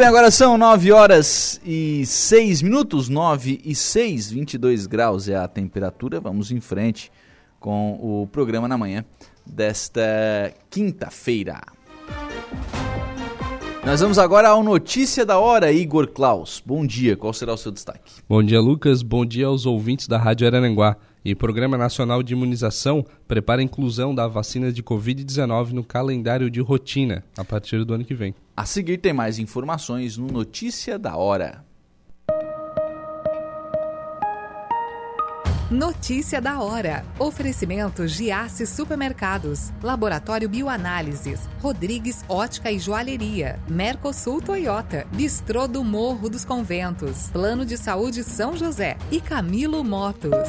Bem, agora são 9 horas e 6 minutos, 9 e 6, 22 graus é a temperatura. Vamos em frente com o programa na manhã desta quinta-feira. Nós vamos agora ao Notícia da Hora, Igor Klaus. Bom dia, qual será o seu destaque? Bom dia, Lucas. Bom dia aos ouvintes da Rádio Araranguá. E o Programa Nacional de Imunização prepara a inclusão da vacina de Covid-19 no calendário de rotina a partir do ano que vem. A seguir tem mais informações no Notícia da Hora. Notícia da hora. Oferecimento Giasse Supermercados, Laboratório Bioanálises, Rodrigues Ótica e Joalheria, Mercosul Toyota, Bistrô do Morro dos Conventos, Plano de Saúde São José e Camilo Motos.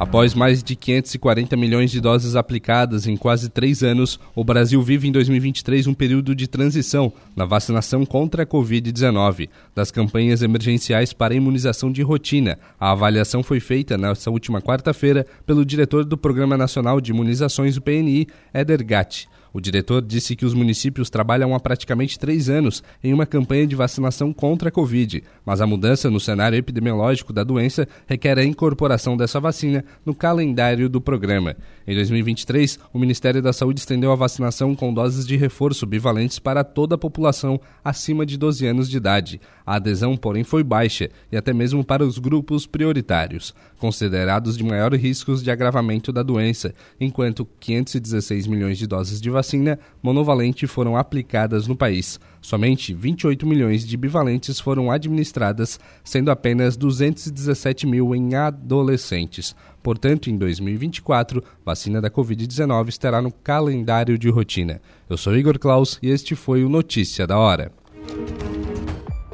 Após mais de 540 milhões de doses aplicadas em quase três anos, o Brasil vive em 2023 um período de transição na vacinação contra a Covid-19. Das campanhas emergenciais para a imunização de rotina, a avaliação foi feita nesta última quarta-feira pelo diretor do Programa Nacional de Imunizações, o PNI, Eder Gatti. O diretor disse que os municípios trabalham há praticamente três anos em uma campanha de vacinação contra a Covid, mas a mudança no cenário epidemiológico da doença requer a incorporação dessa vacina no calendário do programa. Em 2023, o Ministério da Saúde estendeu a vacinação com doses de reforço bivalentes para toda a população acima de 12 anos de idade. A adesão, porém, foi baixa e até mesmo para os grupos prioritários, considerados de maior riscos de agravamento da doença, enquanto 516 milhões de doses de vacina monovalente foram aplicadas no país. Somente 28 milhões de bivalentes foram administradas, sendo apenas 217 mil em adolescentes. Portanto, em 2024, vacina da Covid-19 estará no calendário de rotina. Eu sou Igor Klaus e este foi o Notícia da Hora.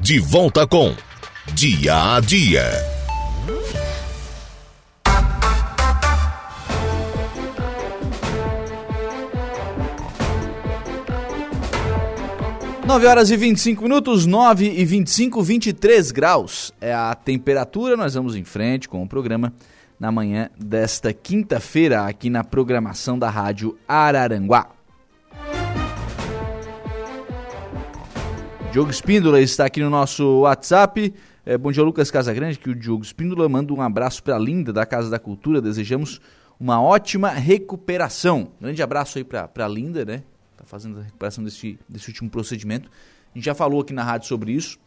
De volta com Dia a Dia. Nove horas e 25 minutos, 9 e 25, 23 graus é a temperatura. Nós vamos em frente com o programa na manhã desta quinta-feira aqui na programação da Rádio Araranguá. Diogo Espíndola está aqui no nosso WhatsApp. É, bom dia, Lucas Casagrande, que o Diogo Espíndola manda um abraço para a Linda da Casa da Cultura. Desejamos uma ótima recuperação. Grande abraço aí para a Linda, né? Tá fazendo a recuperação desse, desse último procedimento. A gente já falou aqui na rádio sobre isso.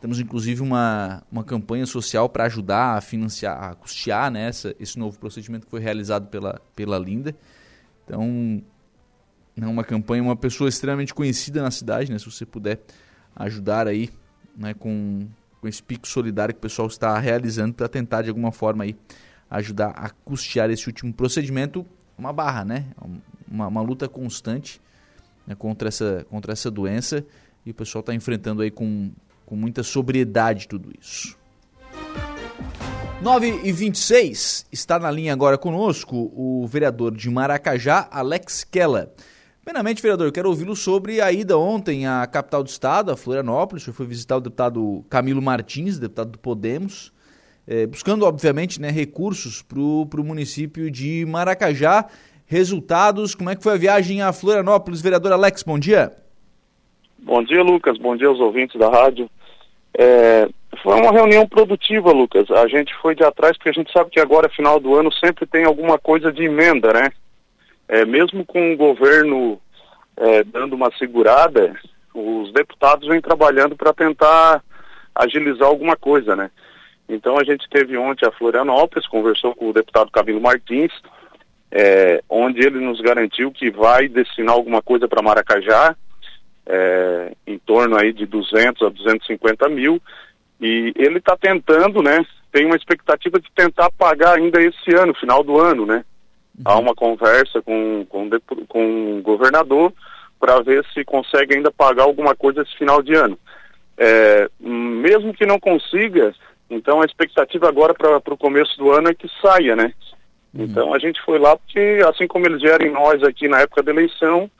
Temos inclusive uma, uma campanha social para ajudar a financiar, a custear né, essa, esse novo procedimento que foi realizado pela, pela Linda. Então, é uma campanha, uma pessoa extremamente conhecida na cidade, né? Se você puder ajudar aí né, com, com esse pico solidário que o pessoal está realizando para tentar de alguma forma aí ajudar a custear esse último procedimento, uma barra, né? Uma, uma luta constante né, contra, essa, contra essa doença e o pessoal está enfrentando aí com com muita sobriedade tudo isso. 9 e 26 está na linha agora conosco o vereador de Maracajá, Alex Keller. Primeiramente, vereador, quero ouvi-lo sobre a ida ontem à capital do estado, a Florianópolis. O senhor foi visitar o deputado Camilo Martins, deputado do Podemos, eh, buscando, obviamente, né, recursos para o município de Maracajá. Resultados, como é que foi a viagem a Florianópolis? Vereador Alex, bom dia. Bom dia, Lucas. Bom dia aos ouvintes da rádio. É, foi uma reunião produtiva, Lucas. A gente foi de atrás porque a gente sabe que agora, final do ano, sempre tem alguma coisa de emenda, né? É, mesmo com o governo é, dando uma segurada, os deputados vêm trabalhando para tentar agilizar alguma coisa, né? Então a gente teve ontem a Florianópolis, conversou com o deputado Camilo Martins, é, onde ele nos garantiu que vai destinar alguma coisa para Maracajá, é, em torno aí de 200 a 250 mil, e ele está tentando, né? Tem uma expectativa de tentar pagar ainda esse ano, final do ano, né? Há uma conversa com, com, com o governador para ver se consegue ainda pagar alguma coisa esse final de ano. É, mesmo que não consiga, então a expectativa agora para o começo do ano é que saia, né? Uhum. Então a gente foi lá porque, assim como eles vieram em nós aqui na época da eleição,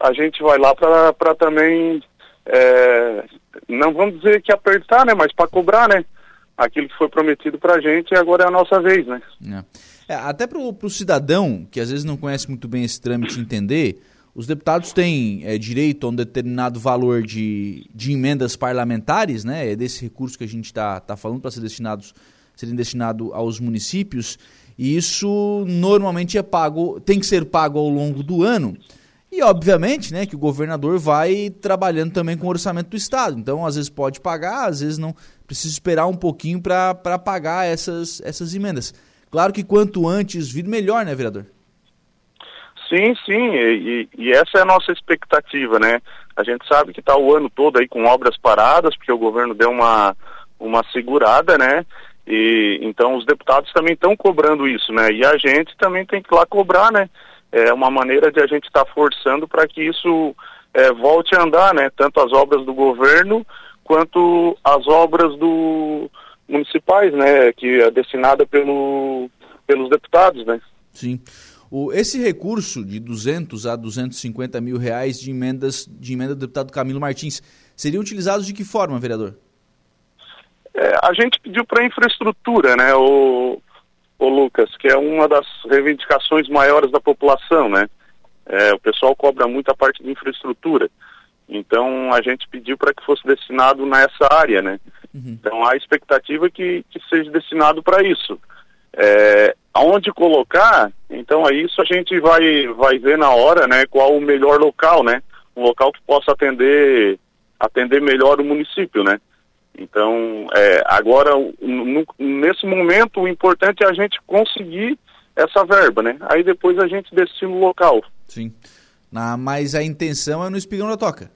a gente vai lá para também, é, não vamos dizer que apertar, né? Mas para cobrar, né? Aquilo que foi prometido para a gente e agora é a nossa vez, né? É. É, até para o cidadão que às vezes não conhece muito bem esse trâmite entender, os deputados têm é, direito a um determinado valor de, de emendas parlamentares, né? É desse recurso que a gente está tá falando para ser destinados serem destinados aos municípios. E isso normalmente é pago, tem que ser pago ao longo do ano. E obviamente, né, que o governador vai trabalhando também com o orçamento do estado. Então, às vezes pode pagar, às vezes não. Precisa esperar um pouquinho para pagar essas, essas emendas. Claro que quanto antes vir, melhor, né, vereador? Sim, sim, e, e, essa é a nossa expectativa, né? A gente sabe que está o ano todo aí com obras paradas, porque o governo deu uma, uma segurada, né? E então os deputados também estão cobrando isso, né? E a gente também tem que ir lá cobrar, né? É uma maneira de a gente estar tá forçando para que isso é, volte a andar, né? Tanto as obras do governo quanto as obras do, municipais, né, que é destinada pelo, pelos deputados, né. Sim. O, esse recurso de 200 a 250 mil reais de emendas de emenda do deputado Camilo Martins seriam utilizados de que forma, vereador? É, a gente pediu para infraestrutura, né, o, o Lucas, que é uma das reivindicações maiores da população, né. É, o pessoal cobra muito a parte de infraestrutura. Então a gente pediu para que fosse destinado nessa área, né? Uhum. Então há expectativa que, que seja destinado para isso. É, aonde colocar, então é isso a gente vai, vai ver na hora, né, qual o melhor local, né? Um local que possa atender, atender melhor o município, né? Então, é, agora, no, nesse momento, o importante é a gente conseguir essa verba, né? Aí depois a gente destina o local. Sim. Na, mas a intenção é no espigão da toca.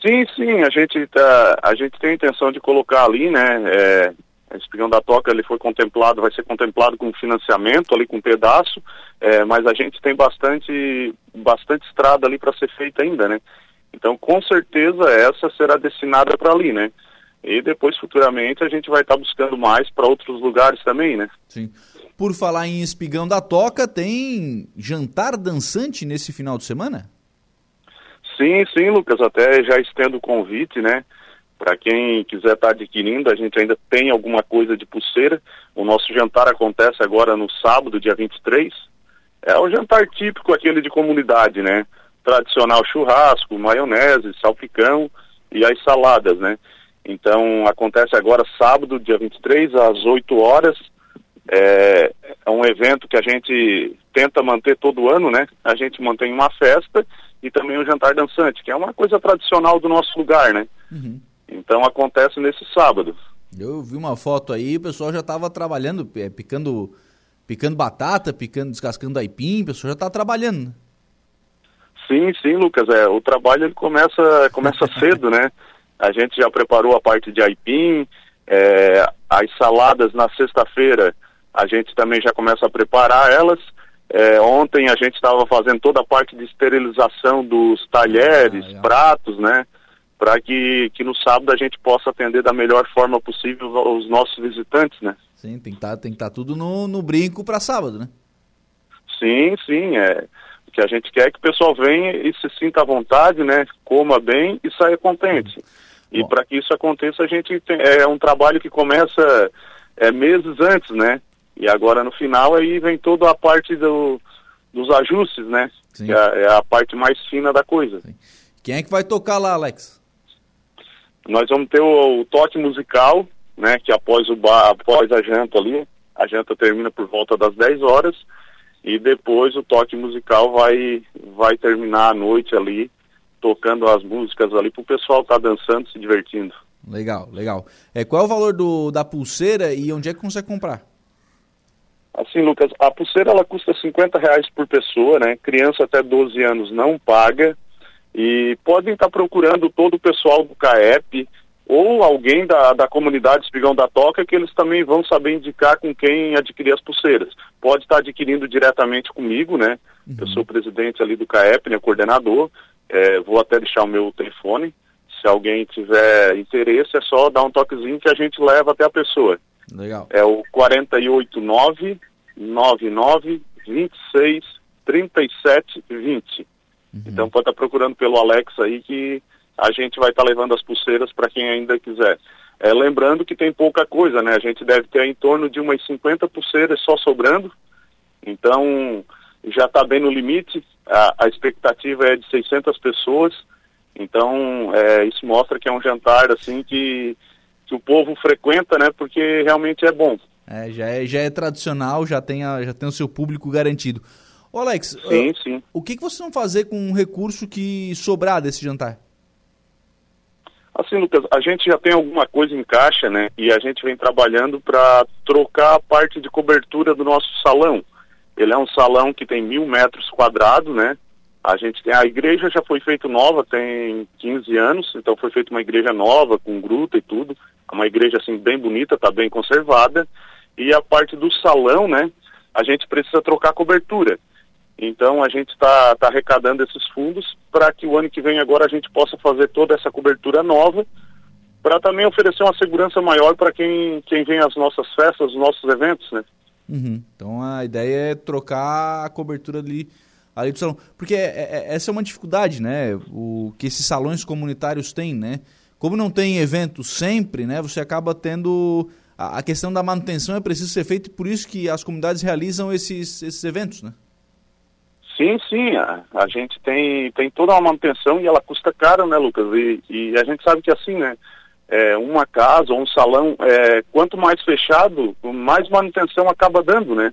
Sim, sim, a gente, tá, a gente tem a intenção de colocar ali, né, é, o espigão da toca ele foi contemplado, vai ser contemplado com financiamento ali com um pedaço, é, mas a gente tem bastante, bastante estrada ali para ser feita ainda, né? Então, com certeza essa será destinada para ali, né? E depois futuramente a gente vai estar tá buscando mais para outros lugares também, né? Sim. Por falar em espigão da toca, tem jantar dançante nesse final de semana? Sim, sim, Lucas, até já estendo o convite, né? Para quem quiser estar tá adquirindo, a gente ainda tem alguma coisa de pulseira. O nosso jantar acontece agora no sábado, dia 23. É o jantar típico, aquele de comunidade, né? Tradicional churrasco, maionese, salpicão e as saladas, né? Então, acontece agora sábado, dia 23, às 8 horas. É, é um evento que a gente tenta manter todo ano, né? A gente mantém uma festa e também o jantar dançante, que é uma coisa tradicional do nosso lugar, né? Uhum. Então acontece nesse sábado. Eu vi uma foto aí, o pessoal já estava trabalhando, é, picando, picando batata, picando, descascando aipim, o pessoal já está trabalhando. Sim, sim, Lucas. É, o trabalho ele começa, começa <laughs> cedo, né? A gente já preparou a parte de aipim, é, as saladas na sexta-feira a gente também já começa a preparar elas. É, ontem a gente estava fazendo toda a parte de esterilização dos talheres, ah, é. pratos, né? Para que, que no sábado a gente possa atender da melhor forma possível os nossos visitantes, né? Sim, tem que tá, estar tá tudo no, no brinco para sábado, né? Sim, sim. É, que a gente quer é que o pessoal venha e se sinta à vontade, né? Coma bem e saia contente. E para que isso aconteça, a gente tem, é um trabalho que começa é, meses antes, né? E agora no final aí vem toda a parte do, dos ajustes, né? Sim. Que é, é, a parte mais fina da coisa. Sim. Quem é que vai tocar lá, Alex? Nós vamos ter o, o toque musical, né? Que após, o bar, após a janta ali, a janta termina por volta das 10 horas e depois o toque musical vai, vai terminar à noite ali tocando as músicas ali para o pessoal estar tá dançando, se divertindo. Legal, legal. É, qual é o valor do, da pulseira e onde é que consegue comprar? Assim, Lucas, a pulseira ela custa 50 reais por pessoa, né? Criança até 12 anos não paga. E podem estar procurando todo o pessoal do CAEP ou alguém da, da comunidade Espigão da Toca que eles também vão saber indicar com quem adquirir as pulseiras. Pode estar adquirindo diretamente comigo, né? Uhum. Eu sou presidente ali do CAEP, né, coordenador. É, vou até deixar o meu telefone. Se alguém tiver interesse, é só dar um toquezinho que a gente leva até a pessoa. Legal. É o 489 99 26 37 20. Uhum. Então pode estar procurando pelo Alex aí que a gente vai estar levando as pulseiras para quem ainda quiser. É, lembrando que tem pouca coisa, né? A gente deve ter em torno de umas 50 pulseiras só sobrando. Então já está bem no limite. A, a, expectativa é de 600 pessoas. Então é, isso mostra que é um jantar assim que, que o povo frequenta, né? Porque realmente é bom. É, já é, já é tradicional, já tem, a, já tem o seu público garantido. Ô Alex, sim, uh, sim. o que, que vocês vão fazer com um recurso que sobrar desse jantar? Assim, Lucas, a gente já tem alguma coisa em caixa, né? E a gente vem trabalhando para trocar a parte de cobertura do nosso salão. Ele é um salão que tem mil metros quadrados, né? A gente tem a igreja já foi feita nova, tem 15 anos, então foi feita uma igreja nova com gruta e tudo, uma igreja assim bem bonita, está bem conservada. E a parte do salão, né? A gente precisa trocar a cobertura. Então a gente está tá arrecadando esses fundos para que o ano que vem agora a gente possa fazer toda essa cobertura nova para também oferecer uma segurança maior para quem, quem vem às nossas festas, os nossos eventos, né? Uhum. Então a ideia é trocar a cobertura ali, ali do salão. Porque é, é, essa é uma dificuldade, né? O que esses salões comunitários têm, né? Como não tem evento sempre, né? Você acaba tendo a, a questão da manutenção é preciso ser feita e por isso que as comunidades realizam esses, esses eventos, né? Sim, sim, a, a, gente tem, tem toda uma manutenção e ela custa caro, né, Lucas? E, e a gente sabe que assim, né, é, uma casa ou um salão, é, quanto mais fechado, mais manutenção acaba dando, né?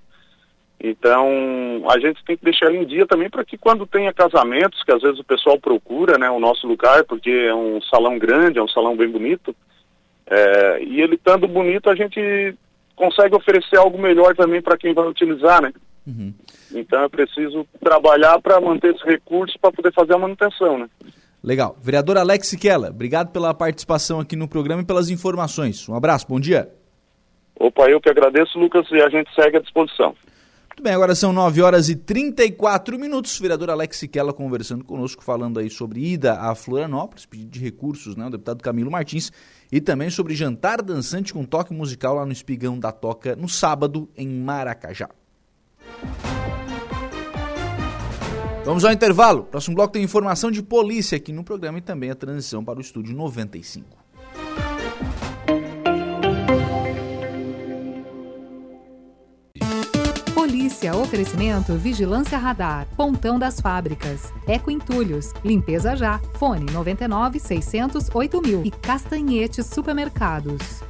Então, a gente tem que deixar ele em dia também para que quando tenha casamentos, que às vezes o pessoal procura, né, o nosso lugar, porque é um salão grande, é um salão bem bonito, é, e ele estando bonito, a gente consegue oferecer algo melhor também para quem vai utilizar, né? Uhum. Então é preciso trabalhar para manter esse recurso para poder fazer a manutenção, né? Legal. Vereador Alex Siquela, obrigado pela participação aqui no programa e pelas informações. Um abraço, bom dia. Opa, eu que agradeço, Lucas, e a gente segue à disposição. Muito bem, agora são 9 horas e 34 minutos. vereador Alex Siquela conversando conosco, falando aí sobre ida a Florianópolis, pedido de recursos, né? O deputado Camilo Martins, e também sobre jantar dançante com toque musical lá no Espigão da Toca no sábado em Maracajá. Vamos ao intervalo. Próximo bloco tem informação de polícia aqui no programa e também a transição para o estúdio 95. Polícia, oferecimento, vigilância radar, pontão das fábricas, eco entulhos, limpeza já, fone 99 600 8000 e castanhetes supermercados.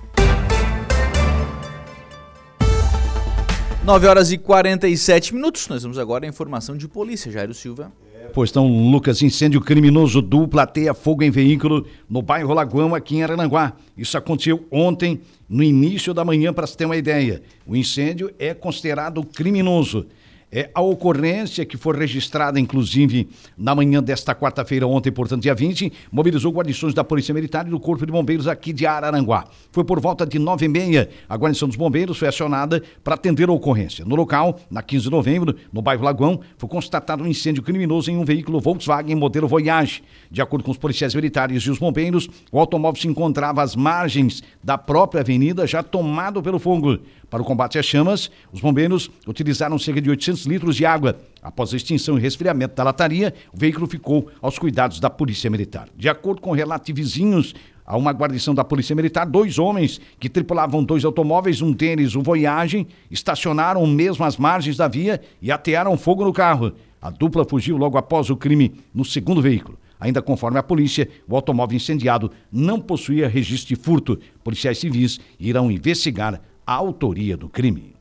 9 horas e 47 minutos. Nós vamos agora à informação de polícia. Jairo Silva. Pois então, Lucas, incêndio criminoso do Plateia Fogo em Veículo no bairro Lagoão, aqui em Arananguá. Isso aconteceu ontem, no início da manhã, para se ter uma ideia. O incêndio é considerado criminoso. É, a ocorrência que foi registrada, inclusive, na manhã desta quarta-feira, ontem, portanto, dia 20, mobilizou guarnições da Polícia Militar e do Corpo de Bombeiros aqui de Araranguá. Foi por volta de nove e meia, a guarnição dos bombeiros foi acionada para atender a ocorrência. No local, na 15 de novembro, no bairro Lagoão, foi constatado um incêndio criminoso em um veículo Volkswagen modelo Voyage. De acordo com os policiais militares e os bombeiros, o automóvel se encontrava às margens da própria avenida, já tomado pelo fogo. Para o combate às chamas, os bombeiros utilizaram cerca de 800 litros de água. Após a extinção e resfriamento da lataria, o veículo ficou aos cuidados da Polícia Militar. De acordo com relatos de vizinhos, a uma guarnição da Polícia Militar, dois homens que tripulavam dois automóveis, um deles o Voyage, estacionaram mesmo às margens da via e atearam fogo no carro. A dupla fugiu logo após o crime no segundo veículo. Ainda conforme a polícia, o automóvel incendiado não possuía registro de furto. Policiais civis irão investigar a autoria do crime.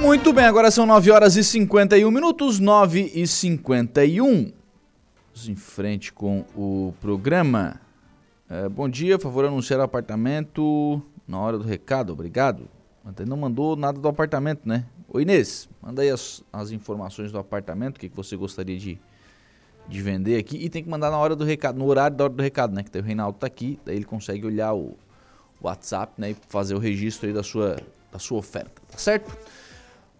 Muito bem, agora são 9 horas e 51 minutos, 9 e 51. Vamos em frente com o programa. É, bom dia, favor anunciar o apartamento na hora do recado, obrigado. Até não mandou nada do apartamento, né? Ô Inês, manda aí as, as informações do apartamento, o que, que você gostaria de, de vender aqui. E tem que mandar na hora do recado, no horário da hora do recado, né? Que o Reinaldo tá aqui, daí ele consegue olhar o, WhatsApp, né? E fazer o registro aí da sua, da sua oferta, tá certo?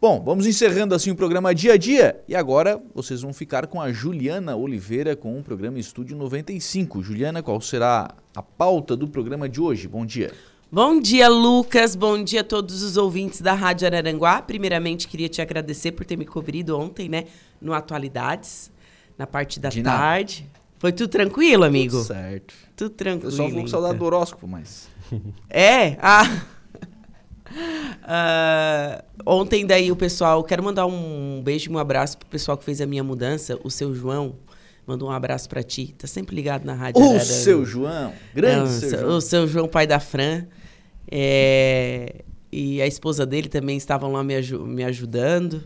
Bom, vamos encerrando assim o programa Dia a Dia e agora vocês vão ficar com a Juliana Oliveira com o programa Estúdio 95. Juliana, qual será a pauta do programa de hoje? Bom dia. Bom dia, Lucas. Bom dia a todos os ouvintes da Rádio Araranguá. Primeiramente, queria te agradecer por ter me cobrido ontem, né, no Atualidades, na parte da De nada. tarde. Foi tudo tranquilo, amigo? Tudo certo. Tudo tranquilo. Eu só vou com saudade do horóscopo, mas. É? Ah. Ah, ontem daí o pessoal, quero mandar um beijo e um abraço pro pessoal que fez a minha mudança, o seu João. Mandou um abraço pra ti. Tá sempre ligado na rádio. O Arara- seu João, grande Não, seu o João. O seu João, pai da Fran. É, e a esposa dele também estavam lá me, aju- me ajudando.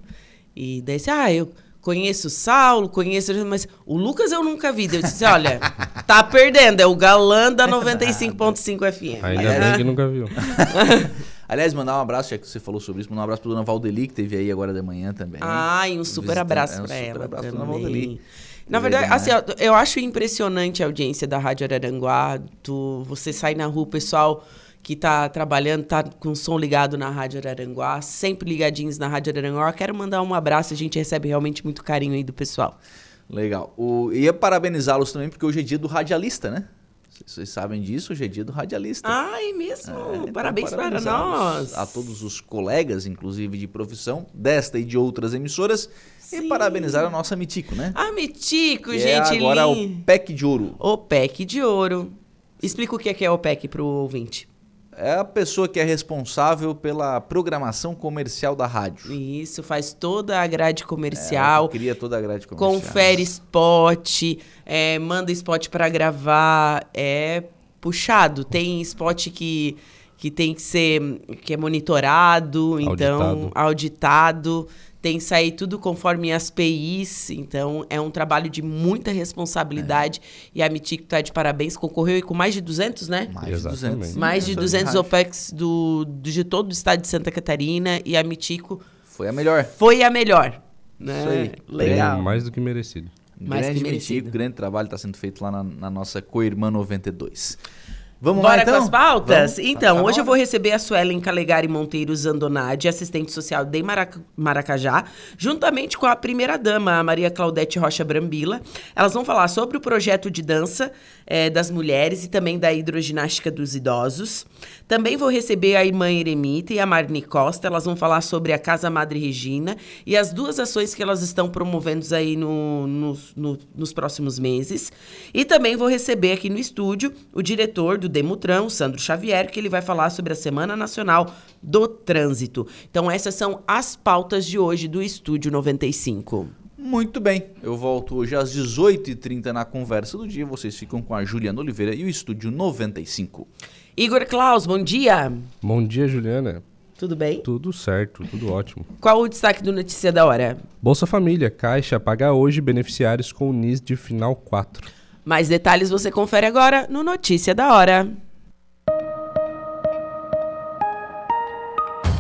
E daí disse, ah, eu conheço o Saulo, conheço... Mas o Lucas eu nunca vi. Daí Eu disse, olha, tá perdendo. É o galã da <laughs> 95.5 FM. Ainda bem que nunca viu. <laughs> Aliás, mandar um abraço, já que você falou sobre isso, mandar um abraço pra dona Valdeli, que teve aí agora de manhã também. Ai, um super Visitando- abraço é, um pra super ela. abraço dona. Valdeli. Na verdade, aí assim, ó, eu acho impressionante a audiência da Rádio Araranguá. Tu, você sai na rua, o pessoal que tá trabalhando, tá com o som ligado na Rádio Araranguá, sempre ligadinhos na Rádio Araranguá. Quero mandar um abraço, a gente recebe realmente muito carinho aí do pessoal. Legal. O, ia parabenizá-los também, porque hoje é dia do radialista, né? Vocês- sabem disso, hoje é dia do radialista. Ai, mesmo? então Parabéns para parabenizá-los nós. A todos os colegas, inclusive de profissão, desta e de outras emissoras. E parabenizar a nossa Mitico, né? Ah, Mitico, Que é gente agora o linda. PEC de ouro. O PEC de ouro. Explica o que é que é o PEC pro ouvinte. É a pessoa que é responsável pela programação comercial da rádio. Isso, faz toda a grade É, comercial. que cria toda a grade comercial. confere spot, é, manda spot pra gravar, é puxado. Tem spot que, que tem que ser que é monitorado, então auditado. Tem que sair tudo conforme as PIs, então é um trabalho de muita responsabilidade e a Mitico tá de parabéns, concorreu aí com mais de 200, né? Mais de 200. Mais de Sim, 200 rádio. OPEX do, do- de todo o estado de Santa Catarina e a Mitico Foi a melhor. foi a melhor. Né? Isso aí. Legal. Bem, mais do que merecido. Mais grande que merecido. Mitico, grande trabalho está sendo feito lá na, na nossa co-irmã 92. Vamos Bora lá então? com as pautas? Vamos? Então, Tá na hoje eu vou receber a Suelen Calegari Monteiro Zandonade, assistente social de Marac- Maracajá, juntamente com a primeira-dama, a Maria Claudete Rocha Brambila. Elas vão falar sobre o projeto de dança eh, das mulheres e também da hidroginástica dos idosos. Também vou receber a irmã Eremita e a Marni Costa. Elas vão falar sobre a Casa Madre Regina e as duas ações que elas estão promovendo aí no- nos- no- nos próximos meses. E também vou receber aqui no estúdio o diretor do Demutran, o Sandro Xavier, que ele vai falar sobre a Semana Nacional do Trânsito. Então, essas são as pautas de hoje do Estúdio 95. Muito bem, eu volto hoje às 18h30 na conversa do dia. Vocês ficam com a Juliana Oliveira e o Estúdio 95. Igor Klaus, bom dia. Bom dia, Juliana. Tudo bem? Tudo certo, tudo ótimo. Qual o destaque do Notícia da Hora? Bolsa Família, Caixa paga hoje beneficiários com o NIS de final 4. Mais detalhes você confere agora no Notícia da Hora.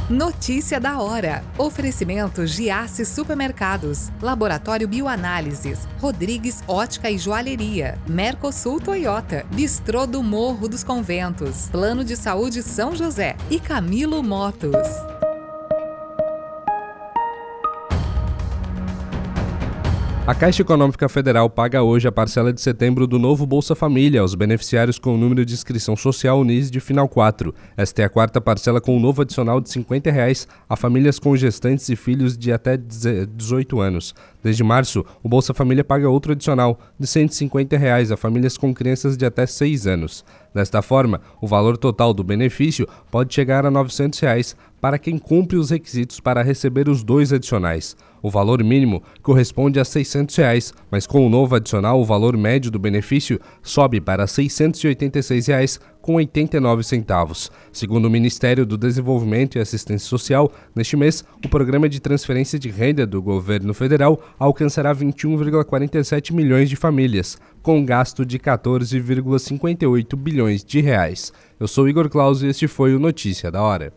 Notícia da hora. Oferecimento Giasse Supermercados, Laboratório Bioanálises, Rodrigues Ótica e Joalheria, Mercosul Toyota, Bistrô do Morro dos Conventos, Plano de Saúde São José e Camilo Motos. A Caixa Econômica Federal paga hoje a parcela de setembro do novo Bolsa Família aos beneficiários com o número de inscrição social NIS de final 4. Esta é a quarta parcela com um novo adicional de 50 reais a famílias com gestantes e filhos de até 18 anos. Desde março, o Bolsa Família paga outro adicional de 150 reais a famílias com crianças de até 6 anos. Desta forma, o valor total do benefício pode chegar a 900 reais para quem cumpre os requisitos para receber os dois adicionais. O valor mínimo corresponde a 600 reais, mas com o novo adicional, o valor médio do benefício sobe para R$ 686,00 com 89 centavos. Segundo o Ministério do Desenvolvimento e Assistência Social, neste mês, o programa de transferência de renda do governo federal alcançará 21,47 milhões de famílias, com gasto de 14,58 bilhões de reais. Eu sou Igor Claus e este foi o Notícia da Hora.